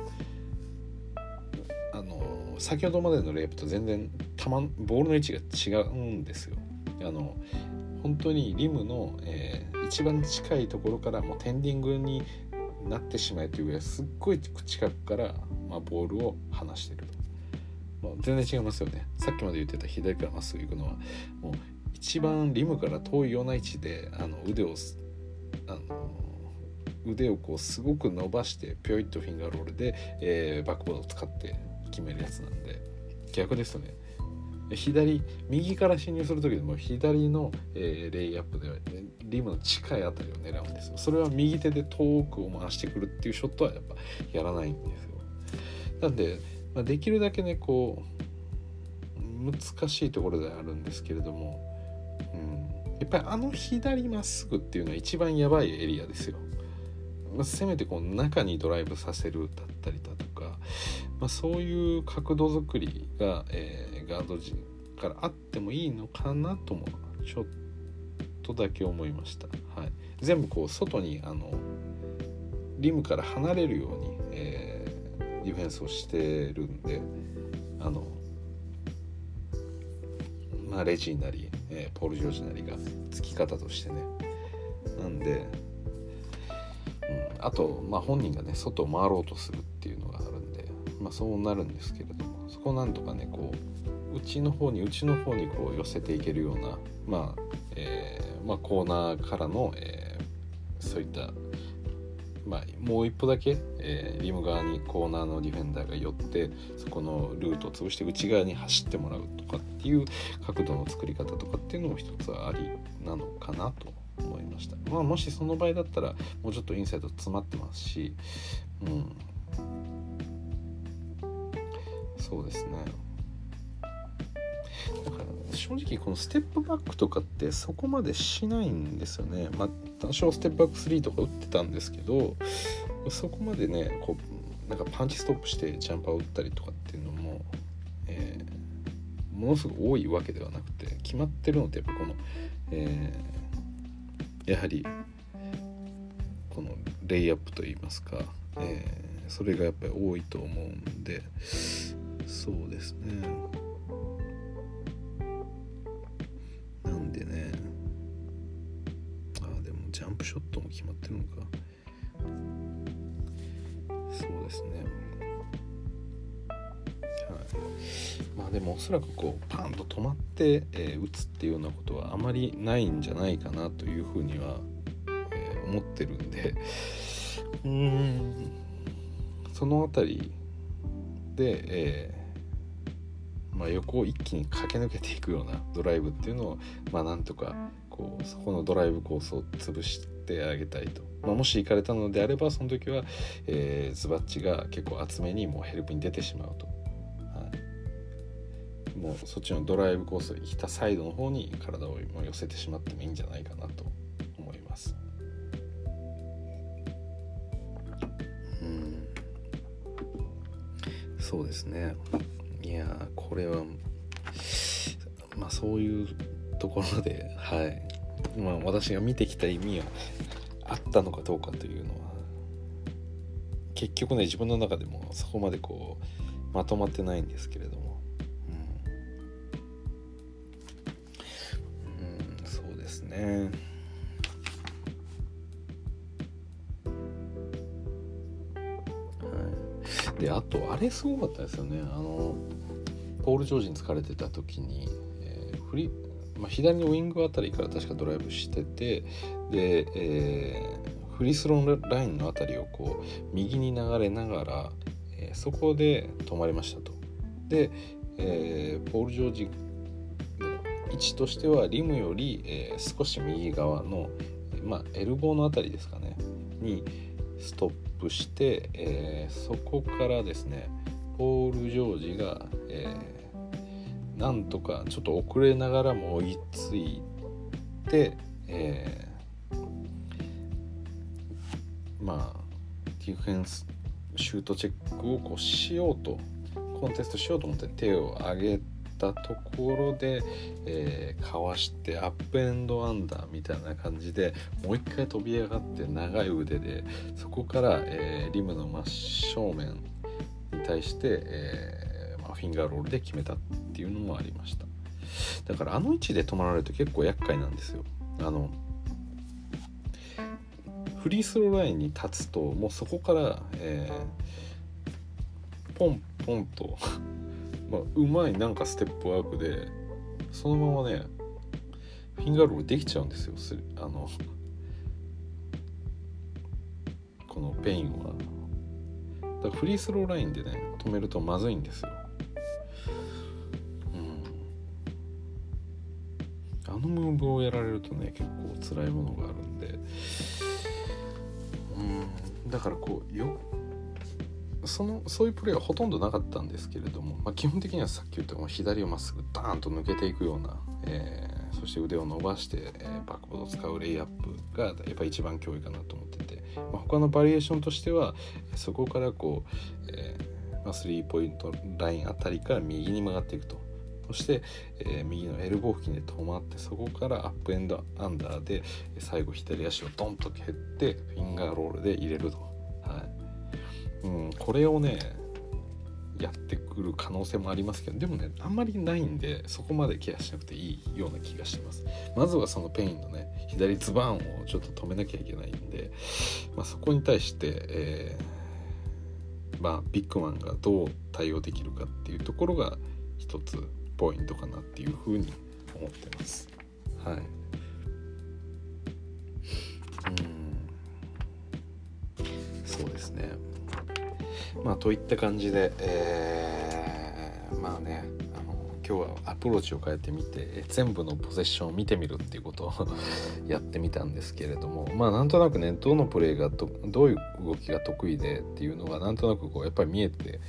あの先ほどまでのレイアップと全然球ボールの位置が違うんですよ。あの本当にリムの、えー、一番近いところからもうテンディングになってしまえというぐらいすっごい近くから、まあ、ボールを離してると、まあ、全然違いますよね。さっきまで言ってた左からまっすぐ行くのは。もう一番リムから遠いような位置であの腕をあの腕をこうすごく伸ばしてピョイッとフィンガーロールで、えー、バックボードを使って決めるやつなんで逆ですよね。左右から侵入する時でも左の、えー、レイアップでリムの近いあたりを狙うんですよ。それは右手で遠くを回してくるっていうショットはやっぱやらないんですよ。なんで、まあ、できるだけねこう難しいところであるんですけれども、うん、やっぱりあの左まっすぐっていうのは一番やばいエリアですよ。まあ、せめてこう中にドライブさせるだったりだとか、まあ、そういう角度作りが、えー、ガード陣からあってもいいのかなともちょっとだけ思いました。はい、全部こう外にあのリムから離れるように、えー、ディフェンスをしてるんであのまあレジーなり、えー、ポール・ジョージなりがつき方としてねなんであと、まあ、本人がね外を回ろうとするっていうのがあるんで、まあ、そうなるんですけれどもそこをなんとかねこう内の方に内の方にこう寄せていけるような、まあえーまあ、コーナーからの、えー、そういったまあ、もう一歩だけ、えー、リム側にコーナーのディフェンダーが寄ってそこのルートを潰して内側に走ってもらうとかっていう角度の作り方とかっていうのも一つありなのかなと思いました、まあ、もしその場合だったらもうちょっとインサイド詰まってますしうん。そうですね。だから正直このステップバックとかってそこまでしないんですよね。まあ多少ステップバック3とか打ってたんですけどそこまでねこうなんかパンチストップしてジャンパーを打ったりとかっていうのも、えー、ものすごく多いわけではなくて決まってるのってやっぱこの、えーやはりこのレイアップといいますか、えー、それがやっぱり多いと思うんでそうですね。なんでねあでもジャンプショットも決まってるのか。そうですね。まあでもおそらくこうパンと止まって、えー、打つっていうようなことはあまりないんじゃないかなというふうには、えー、思ってるんでうんその辺りで、えー、まあ、横を一気に駆け抜けていくようなドライブっていうのを、まあ、なんとかこうそこのドライブコースを潰してあげたいと、まあ、もし行かれたのであればその時は、えー、ズバッチが結構厚めにもうヘルプに出てしまうと。もうそっちのドライブコースをひたサイドの方に体を寄せてしまってもいいんじゃないかなと思います。うん。そうですね。いやこれはまあそういうところではい。まあ私が見てきた意味はあったのかどうかというのは結局ね自分の中でもそこまでこうまとまってないんですけれどもね。はい。であとあれすごかったですよね。あのポール・ジョージに疲れてた時に、えー、フリまあ、左のウイングあたりから確かドライブしててで、えー、フリースローラインのあたりをこう右に流れながら、えー、そこで止まりましたと。で、えー、ポール・ジョージ位置としてはリムより、えー、少し右側の、まあ、エルボーのあたりですかねにストップして、えー、そこからですねポール・ジョージが、えー、なんとかちょっと遅れながらも追いついて、えー、まあディフェンスシュートチェックをこうしようとコンテストしようと思って手を挙げたところで、えー、かわしてアップエンドアンダーみたいな感じでもう一回飛び上がって長い腕でそこから、えー、リムの真正面に対して、えー、まあ、フィンガーロールで決めたっていうのもありました。だからあの位置で止まられると結構厄介なんですよ。あのフリースローラインに立つともうそこから、えー、ポンポンとまあ、うまいなんかステップワークでそのままねフィンガーロールできちゃうんですよ。あのこのペインは。だからフリースローラインでね止めるとまずいんですよ。うん。あのムーブをやられるとね結構辛いものがあるんで。うん。だからこうよそのそういうプレーはほとんどなかったんですけれども、まあ、基本的にはさっき言った左をまっすぐダーンと抜けていくような、えー、そして腕を伸ばして、えー、バックボードを使うレイアップがやっぱり一番脅威かなと思ってて、まあ、他のバリエーションとしてはそこからこう、えーまあ、スリーポイントラインあたりから右に曲がっていくと。そして、えー、右のエルボー付近で止まってそこからアップエンドアンダーで最後左足をドンと蹴ってフィンガーロールで入れると。はいうん、これをねやってくる可能性もありますけどでもねあんまりないんでそこまでケアしなくていいような気がします。まずはそのペインのね左ズバーンをちょっと止めなきゃいけないんで、まあ、そこに対して、えー、まあ、ビッグマンがどう対応できるかっていうところが一つポイントかなっていうふうに思ってます。はい。うん。そうですね。まあといった感じで、えー、まあねあの今日はアプローチを変えてみて全部のポゼッションを見てみるっていうことを (laughs) やってみたんですけれどもまあなんとなくねどのプレーがどどういう動きが得意でっていうのがなんとなくこうやっぱり見えて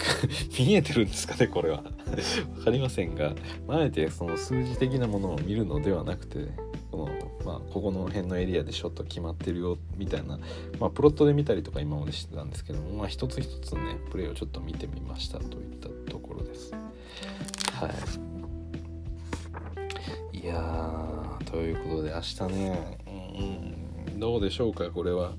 (laughs) 見えてるんですかねこれは。(laughs) 分かりませんがあえてその数字的なものを見るのではなくてこの、まあ、ここの辺のエリアでショット決まってるよみたいな、まあ、プロットで見たりとか今までしてたんですけども、まあ、一つ一つねプレーをちょっと見てみましたといったところです。はいいやということで明日ね、うん、どうでしょうかこれは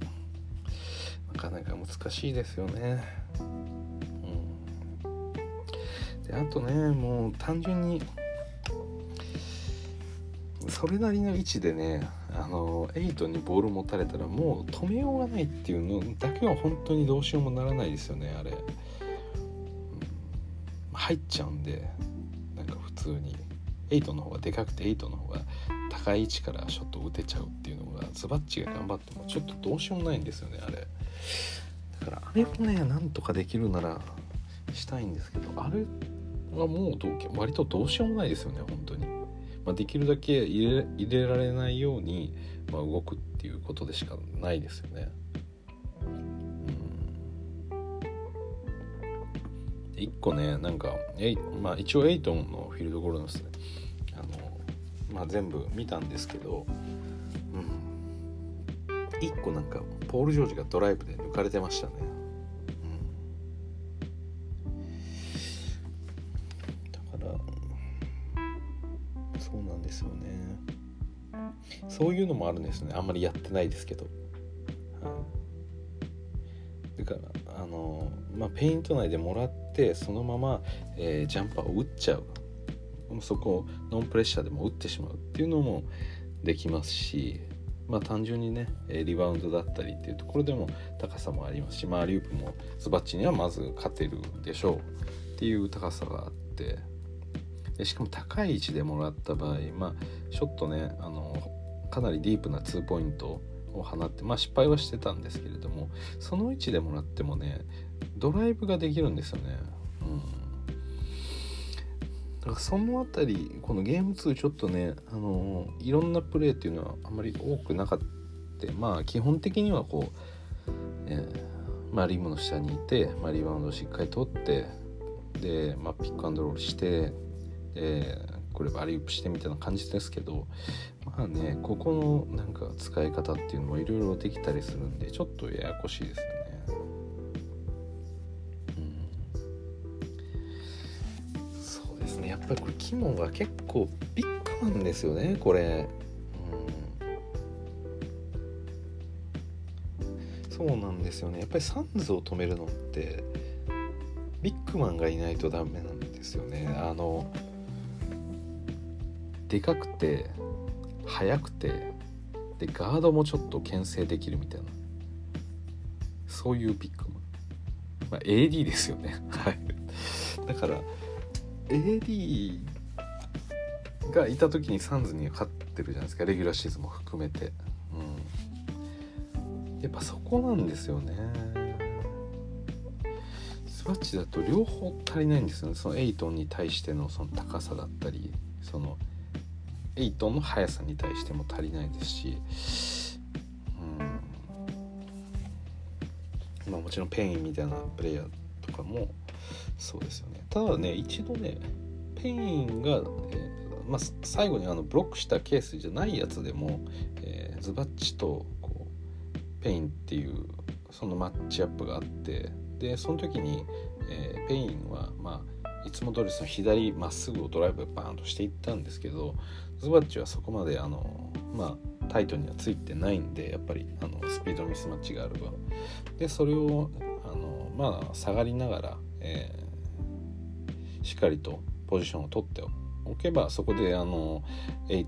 なかなか難しいですよね。うん、であとねもう単純にそれなりの位置でねあの8にボール持たれたらもう止めようがないっていうのだけは本当にどうしようもならないですよねあれ、うん、入っちゃうんでなんか普通に。8の方がでかくて8の方が高い位置からショット打てちゃうっていうのがズバッチが頑張ってもちょっとどうしようもないんですよねあれ。だからあれをねなんとかできるならしたいんですけどあれはもう割とどうしようもないですよね本当に。まあ、できるだけ入れ入れられないように、まあ、動くっていうことでしかないですよね。うん、個ねなんかえ、まあ、一応エイトンのフィールドゴールのですねあの、まあ、全部見たんですけど、うん、1個なんかポール・ジョージがドライブで抜かれてました。ねそういうのもあるんですね。あんまりやってないですけど。だからあのまあペイント内でもらってそのまま、えー、ジャンパーを打っちゃう。そこをノンプレッシャーでも打ってしまうっていうのもできますしまあ単純にねリバウンドだったりっていうところでも高さもありますしまあリュープもズバッチにはまず勝てるでしょうっていう高さがあって。でしかも高い位置でもらった場合まあショットねあのかなりディープな2ポイントを放ってまあ失敗はしてたんですけれどもその位置でもらってもねドライブができるんですよね。だからその辺りこのゲーム2ちょっとね、あのー、いろんなプレーっていうのはあんまり多くなかったまあ基本的にはこう、えー、まあ、リムの下にいて、まあ、リバウンドをしっかり取ってで、まあ、ピックアンドロールしてでこれバリウープしてみたいな感じですけどまあねここのなんか使い方っていうのもいろいろできたりするんでちょっとややこしいですよね。やっぱりこれ肝が結構ビッグなんですよねこれ、うん、そうなんですよね。やっぱりサンズを止めるのってビッグマンがいないとダメなんですよね。あのでかくて速くてでガードもちょっと牽制できるみたいな。そういうビッグマン、まあ、AD ですよね。(laughs) はい。だから AD がいた時にサンズに勝ってるじゃないですか。レギュラーシーズンも含めて、うん、やっぱそこなんですよね。スワッチだと両方足りないんですよね。そのエイトンに対してのその高さだったりそのエイトンの速さに対しても足りないですし、うん、まあもちろんペインみたいなプレイヤーとかもそうですよね。ただね一度ねペインが、えー、まあ、最後にあのブロックしたケースじゃないやつでも、えー、ズバッツとこうペインっていうそのマッチアップがあってでその時に、えー、ペインはまあいつも通りその左まっすぐをドライブバーンとしていったんですけどズバッツはそこまであのまあタイトにはついてないんでやっぱりあのスピードミスマッチがあるわでそれをあのまあ下がりながら、えー、しっかりとポジションを取っておけばそこであのえ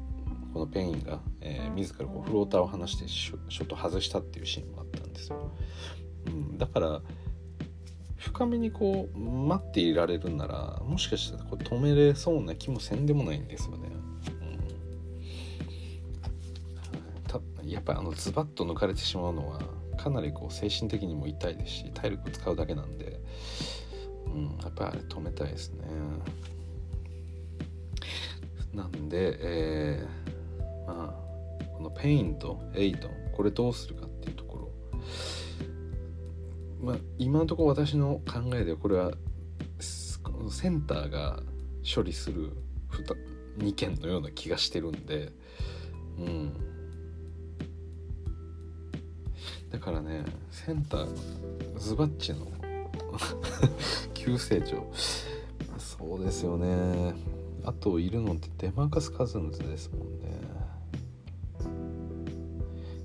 このペインが、えー、自らこうフローターを離してショット外したっていうシーンもあったんですよ、うん、だから深めにこう待っていられるならもしかしたらこう止めれそうな気もせんでもないんですよね、うん、やっぱりあのズバッと抜かれてしまうのはかなりこう精神的にも痛いですし体力を使うだけなんで、うん、やっぱりあれ止めたいですね。なんで、えー、まあこのペインとエイトンこれどうするかっていうところ。まあ今のところ私の考えでこれはセンターが処理する2件のような気がしてるんでうん。だからねセンターズバッチの (laughs) 急成長。そうですよね。あといるのってデマーカス・カズンズですもんね。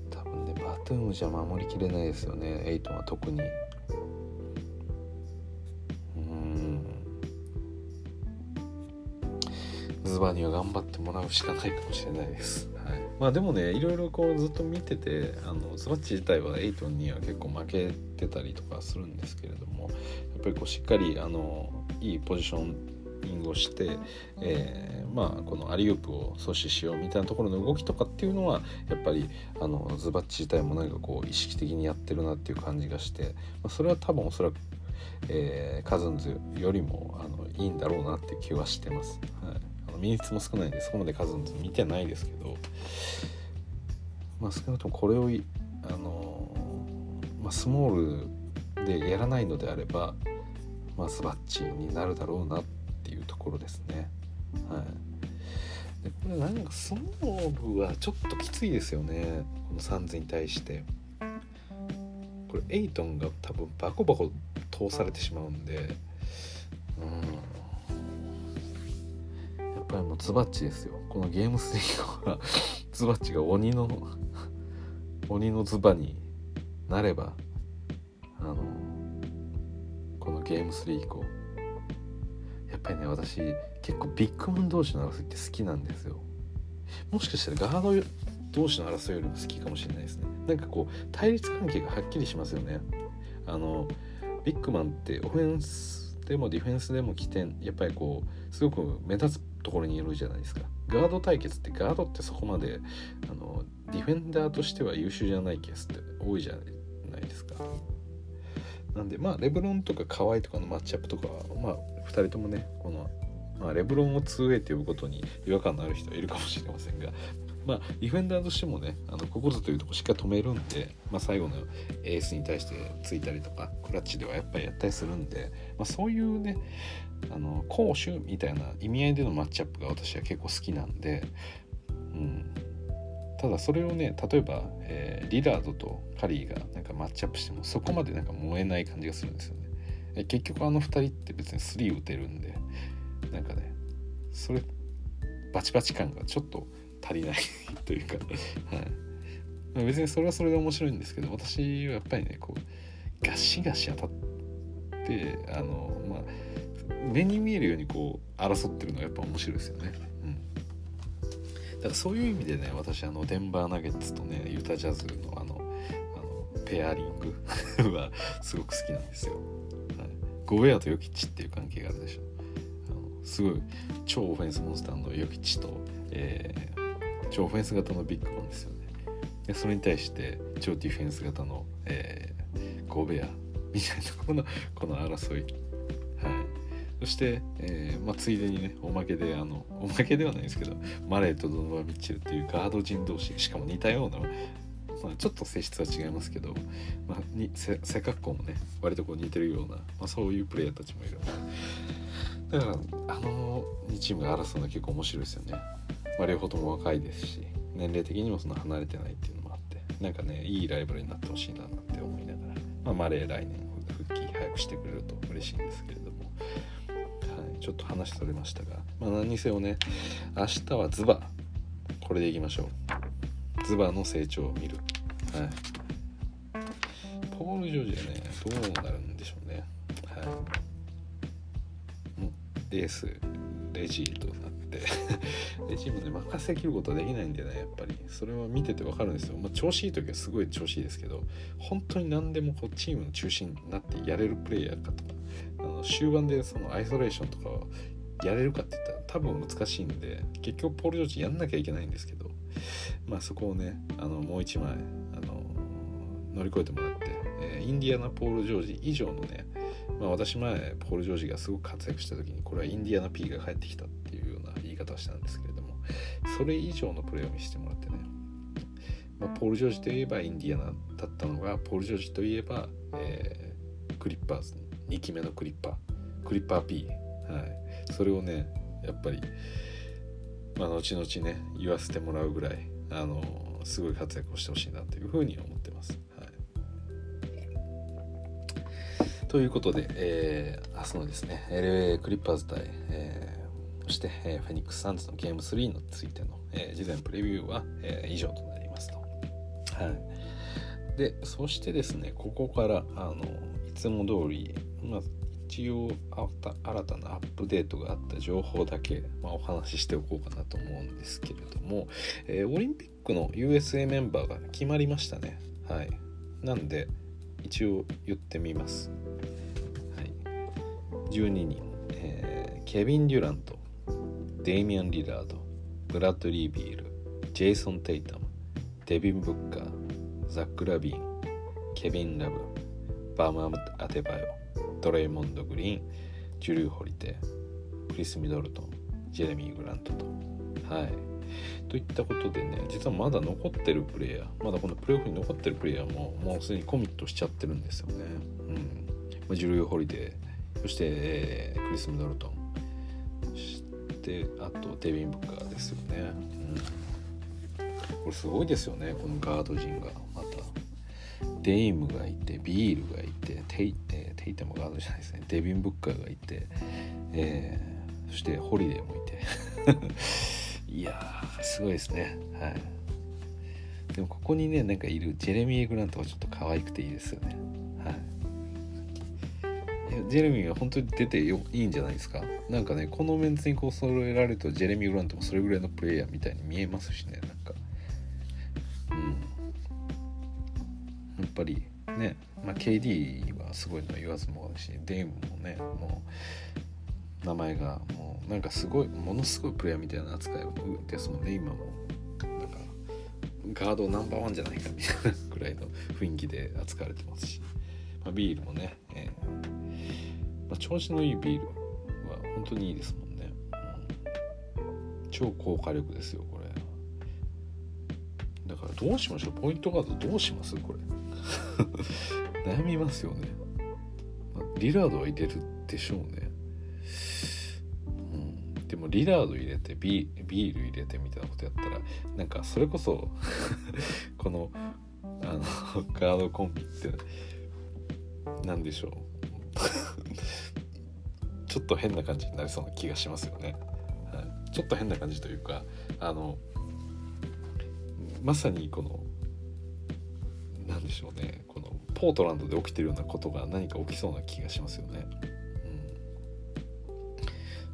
多分ねバトゥームじゃ守りきれないですよね。エイトンは特に。ズバには頑張ってもらうしかないかもしれないです。はい。まあでもねいろいろこうずっと見ててあのスバッチ自体はエイトンには結構負けてたりとかするんですけれどもやっぱりこうしっかりあのいいポジショニングをして、えー、まあこのアリウープを阻止しようみたいなところの動きとかっていうのはやっぱりあのズバッチ自体も何かこう意識的にやってるなっていう感じがして、まあ、それは多分おそらく、えー、カズンズよりもあのいいんだろうなって気はしてます。はい。ミニッツも少ないんでそこまで数の見てないですけどまあ少なくともこれをあの、まあ、スモールでやらないのであればまあスバッチになるだろうなっていうところですね。はい。でこれなんかスモールはちょっときついですよね。このサンズに対して。これエイトンが多分バコバコ通されてしまうんでうん。ぱりもうズバッチですよ。このゲーム3はズバッチが鬼の鬼のズバになればあのこのゲーム3以降。やっぱりね私結構ビッグマン同士の争いって好きなんですよ。もしかしたらガード同士の争いよりも好きかもしれないですね。なんかこう対立関係がはっきりしますよね。あのビッグマンってオフェンスでもディフェンスでも起点やっぱりこうすごく目立つところにいるじゃないですか。ガード対決ってガードってそこまであのディフェンダーとしては優秀じゃないケースって多いじゃないですか。なんでまあレブロンとかカワイとかのマッチアップとかはまあ2人ともねこの、まあ、レブロンを 2way と呼ぶことに違和感のある人はいるかもしれませんがまあ、ディフェンダーとしてもねあのここぞというとこしっかり止めるんで、まあ、最後のエースに対してついたりとかクラッチではやっぱりやったりするんで、まあ、そういうねあの攻守みたいな意味合いでのマッチアップが私は結構好きなんで、うん、ただそれをね例えば、えー、リラードとカリーがなんかマッチアップしてもそこまでなんか燃えない感じがするんですよね。え結局あの2人って別に3打てるんでなんかねそれバチバチ感がちょっと足りない (laughs) というかはい、別にそれはそれで面白いんですけど私はやっぱりねこうガシガシ当たってあのまあ目に見えるようにこう争ってるのがやっぱ面白いですよね。うんだからそういう意味でね私あのデンバーナゲッツとねユタジャズのあのあのペアリング (laughs) はすごく好きなんですよ。はい、ゴベアとヨキッチっていう関係があるでしょ。あのすごい超オフェンスモンスターのヨキッチと、えー、超オフェンス型のビッグマンですよね。でそれに対して超ディフェンス型の、えー、ゴベアみたいなこのこの争い。はいそして、えーまあ、ついでにねおまけであのおまけではないですけどマレーとドノバ・ミッチェルっていうガード人同士しかも似たような、まあ、ちょっと性質は違いますけど、まあ、に背格好もね割とこう似てるような、まあ、そういうプレイヤーたちもいる。だからあの2チームが争うのは結構面白いですよね、まあ、両方とも若いですし年齢的にもそんな離れてないっていうのもあってなんかねいいライバルになってほしいななんて思いながら、まあ、マレー来年復帰早くしてくれると嬉しいんですけれど。ちょっと話それましたが、まあ、何にせよね明日はズバこれでいきましょう。ズバの成長を見る。はい。ポール・ジョージはねどうなるんでしょうね。はい。エースレジーとなってレジ (laughs) ーもね任せきることはできないんでねやっぱり。それは見ててわかるんですよ、まあ、調子いい時はすごい調子いいですけど本当に何でもこうチームの中心になってやれるプレイヤーかとかあの終盤でそのアイソレーションとかをやれるかって言ったら多分難しいんで結局ポール・ジョージやんなきゃいけないんですけどまあそこをねあのもう一枚あの乗り越えてもらって、えー、インディアナ・ポール・ジョージ以上のねまあ私前ポール・ジョージがすごく活躍した時にこれはインディアナ P が帰ってきたっ方をしたんですけれどもそれ以上のプレーを見せてもらってね、まあ、ポール・ジョージといえばインディアナだったのがポール・ジョージといえば、えー、クリッパーズ2期目のクリッパークリッパー P、はい、それをねやっぱり、まあ、後々ね言わせてもらうぐらいあのすごい活躍をしてほしいなというふうに思ってます。はい、ということで、えー、明日のですね LA クリッパーズ対、えー、そして、えー、フェニックス・サンズのゲーム3についての、えー、事前プレビューは、えー、以上となりますと。はい、でそしてですねここからあのいつも通りまあ、一応新たなアップデートがあった情報だけ、まあ、お話ししておこうかなと思うんですけれども、えー、オリンピックの USA メンバーが決まりましたね。はい。なんで、一応言ってみます。はい。12人、えー、ケビン・デュラント、デイミアン・リラード、ブラッドリー・ビール、ジェイソン・テイタム、デビン・ブッカー、ザック・ラビン、ケビン・ラブ、バーマー・アテバヨ、ドレイモンド・グリーンドリュー・ホリデークリス・ミドルトンジェレミー・グラントと。はい。といったことでね実はまだ残ってるプレイヤーまだこのプレーオフに残ってるプレイヤーももうすでにコミットしちゃってるんですよね。うん、まあ、ドリュー・ホリデーそして、えー、クリス・ミドルトンてあとデビン・ブッカーですよね、うん、これすごいですよねこのガード陣がまた。デイムがいてビールがいてテイ,、えー、テイタムガードじゃないですね。デビン・ブッカーがいて、えそしてホリデーもいて。(laughs) いやーすごいですね。はい。でもここにねなんかいるジェレミー・グラントはちょっと可愛くていいですよね。はい。ジェレミーが本当に出てよいいんじゃないですか？なんかねこのメンツにこう揃えられるとジェレミー・グラントもそれぐらいのプレイヤーみたいに見えますしねなんか。うん。やっぱりね、まあ、KD はすごいの言わずもだしデイムもねもう名前がもうなんかすごいものすごいプレイヤーみたいな扱いをですもんね今もなんかガードナンバーワンじゃないかみたいなぐらいの雰囲気で扱われてますし、まあ、ビールもね、えーまあ、調子のいいビールは本当にいいですもんね、うん、超高火力ですよこれ。だからどうしましょう？ポイントガードどうします？これ。(laughs) 悩みますよね、まあ、リラードは入れるでしょうね。うん。でもリラード入れてビビール入れてみたいなことやったらなんかそれこそ (laughs) このあのガードコンビって何でしょう (laughs) ちょっと変な感じになりそうな気がしますよね、はい、ちょっと変な感じというかあのまさにこの何でしょうねこのポートランドで起きてるようなことが何か起きそうな気がしますよね。うん、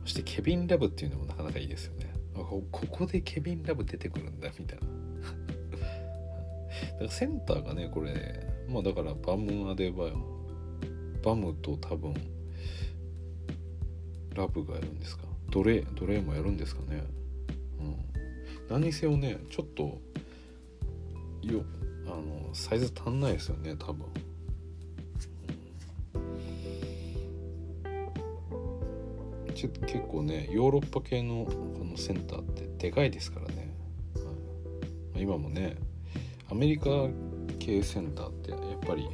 そしてケビン・ラブっていうのもなかなかいいですよね。ここでケビン・ラブ出てくるんだみたいな。(laughs) だからセンターがねこれまあだからバム・アデバヨバムと多分ラブがやるんですか？ドレドレもやるんですかね？うん、何にせよねちょっとよあのサイズ足んないですよね多分、うん、ちょ結構ねヨーロッパ系のこのセンターってでかいですからね、うん、今もねアメリカ系センターってやっぱり、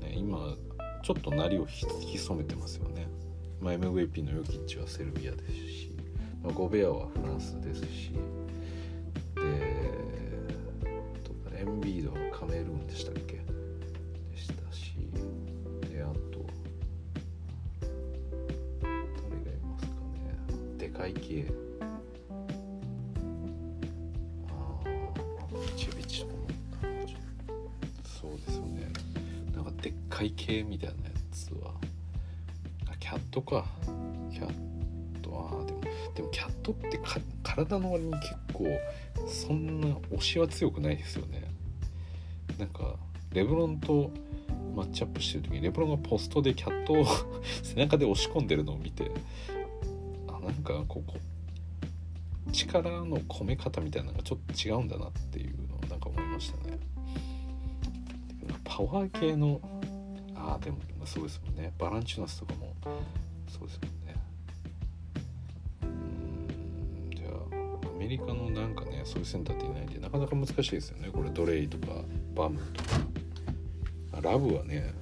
ね、今ちょっと鳴りを引き染めてますよね、まあ、MVP のヨキッチはセルビアですし、まあ、ゴベアはフランスですし。エンビードはカメルーンでしたっけ？でしたし。であと誰がいますかね。でかい系。でっかい系みたいなやつは。あキャットか。キャットあでもでもキャットって体の割に結構そんな推しは強くないですよね。なんかレブロンとマッチアップしてる時にレブロンがポストでキャットを (laughs) 背中で押し込んでるのを見てあなんかここ力の込め方みたいなのがちょっと違うんだなっていうのをなんか思いましたね。パワー系のああでもそうですもんね。バランチュナスとかもそうですもんね。うんじゃあアメリカのなんかねそういうセンターっていないんでなかなか難しいですよね。これドレイとかバムとか。ラブはね、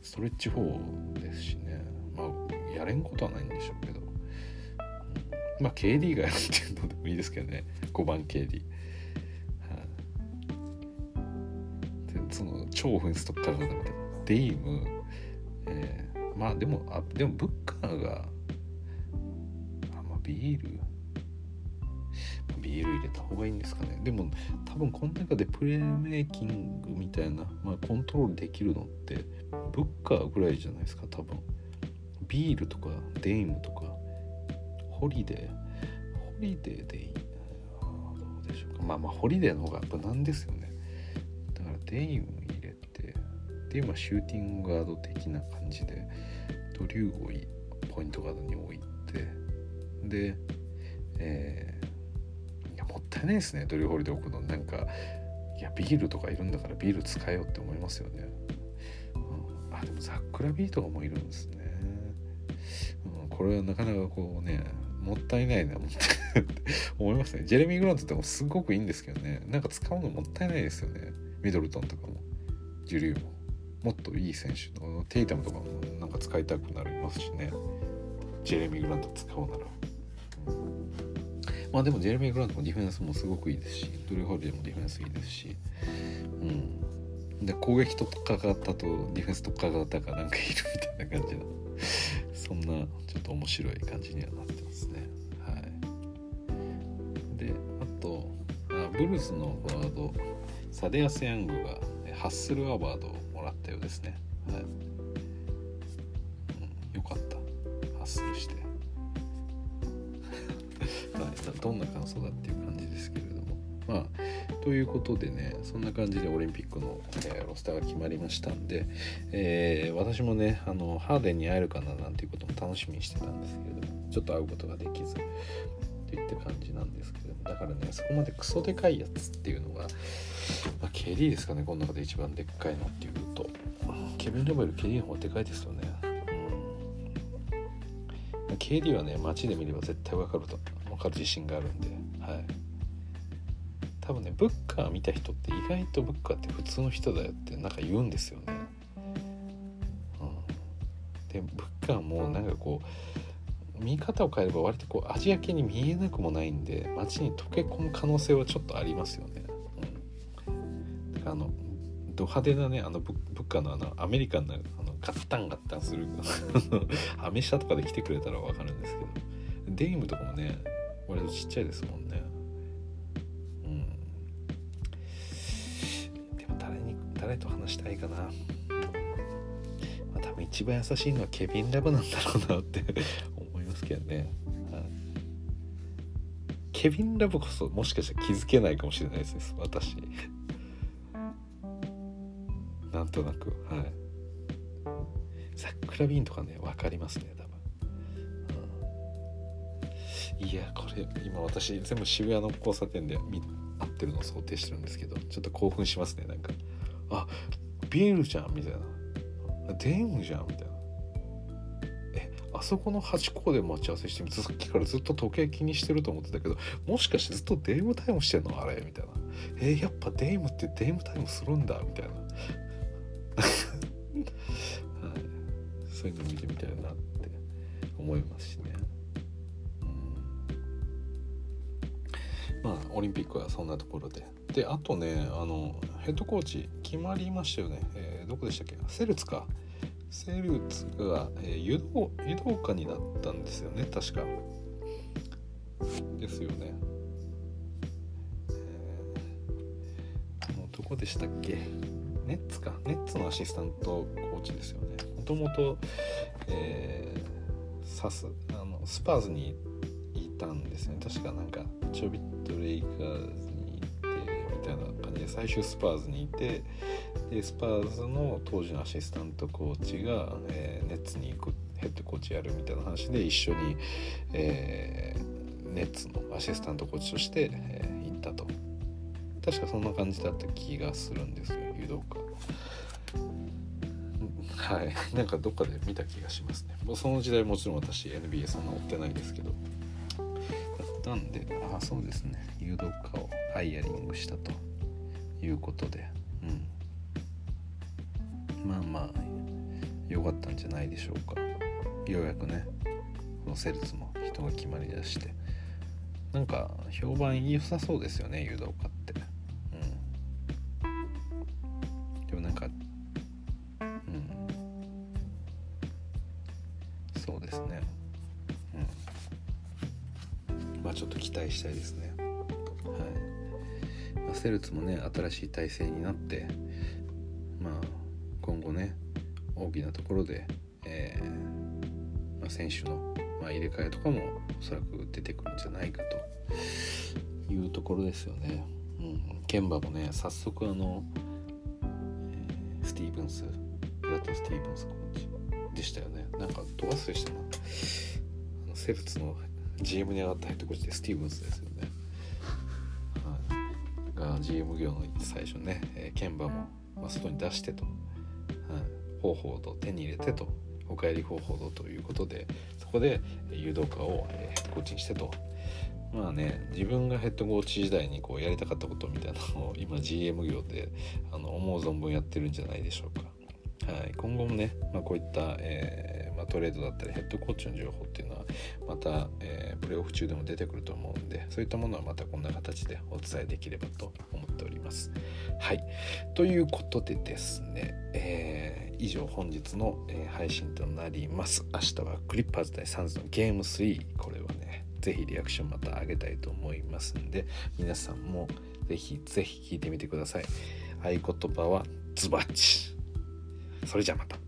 ストレッチ4ですしね。まあやれんことはないんでしょうけど、まあ KD がやるっていうのでもいいですけどね。5番 KD、はでその超フェンスとかみたいなデイム、えー、まあでもあでもブッカーがあまあビール？ビール入れた方がいいんですかね。でも多分この中でプレーメイキングみたいな、まあ、コントロールできるのってブッカーぐらいじゃないですか多分。ビールとかデイムとかホリデー？ホリデーでいい？どうでしょうか。まあまあホリデーの方が無難ですよね。だからデイムデイムはシューティングガード的な感じでドリューをポイントガードに置いてでえーったいないですね。ドリューホリで置くの。なんかいやビールとかいるんだからビール使えよって思いますよね、うん、あでもザックラビーとかもいるんですね、うん、これはなかなかこうねもったいないなもって思いますね。ジェレミー・グラントってもすごくいいんですけどね。なんか使うのもったいないですよね。ミドルトンとかも。ジュリューも。もっといい選手のテイタムとかもなんか使いたくなりますしね。ジェレミー・グラント使うなら。まあでもジェレミー・グラントもディフェンスもすごくいいですしドリュー・ホリデーもディフェンスいいですし。うん。で攻撃特化型とディフェンス特化型がなんかいるみたいな感じの。そんなちょっと面白い感じにはなってますね。はい。であとあブルースのワードサデアス・ヤングがハッスルアワードをようですね。はい、うん、よかった。ハッスルして。(laughs) はいどんな感想だっていう感じですけれども。まあということでねそんな感じでオリンピックの、えー、ロスターが決まりましたんで、えー、私もねあのハーデンに会えるかななんていうことも楽しみにしてたんですけれどもちょっと会うことができずといった感じなんですけどもだからねそこまでクソでかいやつっていうのが、まあ、ケリーですかねこの中で一番でっかいのっていうと。ケビン・ラブよりケリーの方がでかいですよね。うん KD はね街で見れば絶対わかると。分かる自信があるんで。はい。多分ねブッカー見た人って意外とブッカーって普通の人だよってなんか言うんですよね。うん、でブッカーもなんかこう見方を変えれば割とこうアジア系に見えなくもないんで街に溶け込む可能性はちょっとありますよね。うん、だからあのド派手なねあのブッカーのあのアメリカンなあのガッタンガッタンする。(laughs) アメ車とかで来てくれたら分かるんですけど。デイムとかもね割とちっちゃいですもんね。うん。でも。誰に誰と話したいかな、まあ、多分一番優しいのはケビン・ラブなんだろうなって思いますけどね、ケビン・ラブこそもしかしたら気づけないかもしれないです私。なんとなく。はい。ザック・ラビーンとかね分かりますね多分、うん、いやこれ今私全部渋谷の交差点で合ってるのを想定してるんですけどちょっと興奮しますねなんか。あビールじゃんみたいな。デームじゃんみたいな。えあそこの8個で待ち合わせしてさっきからずっと時計気にしてると思ってたけどもしかしてずっとデームタイムしてんの？あれみたいな。えー、やっぱデームってデームタイムするんだみたいな、そういうの見てみたいなって思いますしね。うん。まあオリンピックはそんなところで。であとねあのヘッドコーチ決まりましたよね、えー、どこでしたっけ？セルツか。セルツが、えー、湯道湯道家になったんですよね確か。ですよね、えー、どこでしたっけ？ネッツか。ネッツのアシスタントコーチですよね。もともと、え、サスあのスパーズにいたんですね。確かなんかチョビット・レイカーズに行ってみたいな感じで最終スパーズにいてでスパーズの当時のアシスタントコーチが、えー、ネッツに行くヘッドコーチやるみたいな話で一緒に、えー、ネッツのアシスタントコーチとして、えー、行ったと。確かそんな感じだった気がするんですよウドカ。はい。なんかどっかで見た気がしますね。もうその時代もちろん私 NBA そんな追ってないですけど。だったんであそうですね。誘導歌をハイヤリングしたということで。うん。まあまあ良かったんじゃないでしょうか。ようやくねこのセルツも人が決まりだして。なんか評判良さそうですよね誘導歌っセルツもね新しい体制になってまあ今後ね大きなところで、えーまあ、選手の、まあ、入れ替えとかもおそらく出てくるんじゃないかというところですよね。うん、ケンバもね早速あの、えー、スティーブンスブラッド・スティーブンスコーチでしたよね。なんかど忘れしたな。あのセルツの GM に上がったヘッドコーチでスティーブンスですよ、GM 業の最初ね、えー、鍵盤も、まあ、外に出してと、はい、方法と手に入れてとお帰り方法とということでそこで誘導家を、ヘッドコーチにしてとまあね自分がヘッドコーチ時代にこうやりたかったことみたいなのを (laughs) 今 GM 業であの思う存分やってるんじゃないでしょうか。はい、今後もね、まあ、こういった、えーまあ、トレードだったりヘッドコーチの情報っていうのはまた、えー、プレーオフ中でも出てくると思うんでそういったものはまたこんな形でお伝えできればとます。はいということでですね、えー以上本日の、え配信となります。明日はクリッパーズ対サンズのゲーム3これはねぜひリアクションまた上げたいと思いますんで皆さんもぜひぜひ聞いてみてください。合言葉はズバッチそれじゃあまた。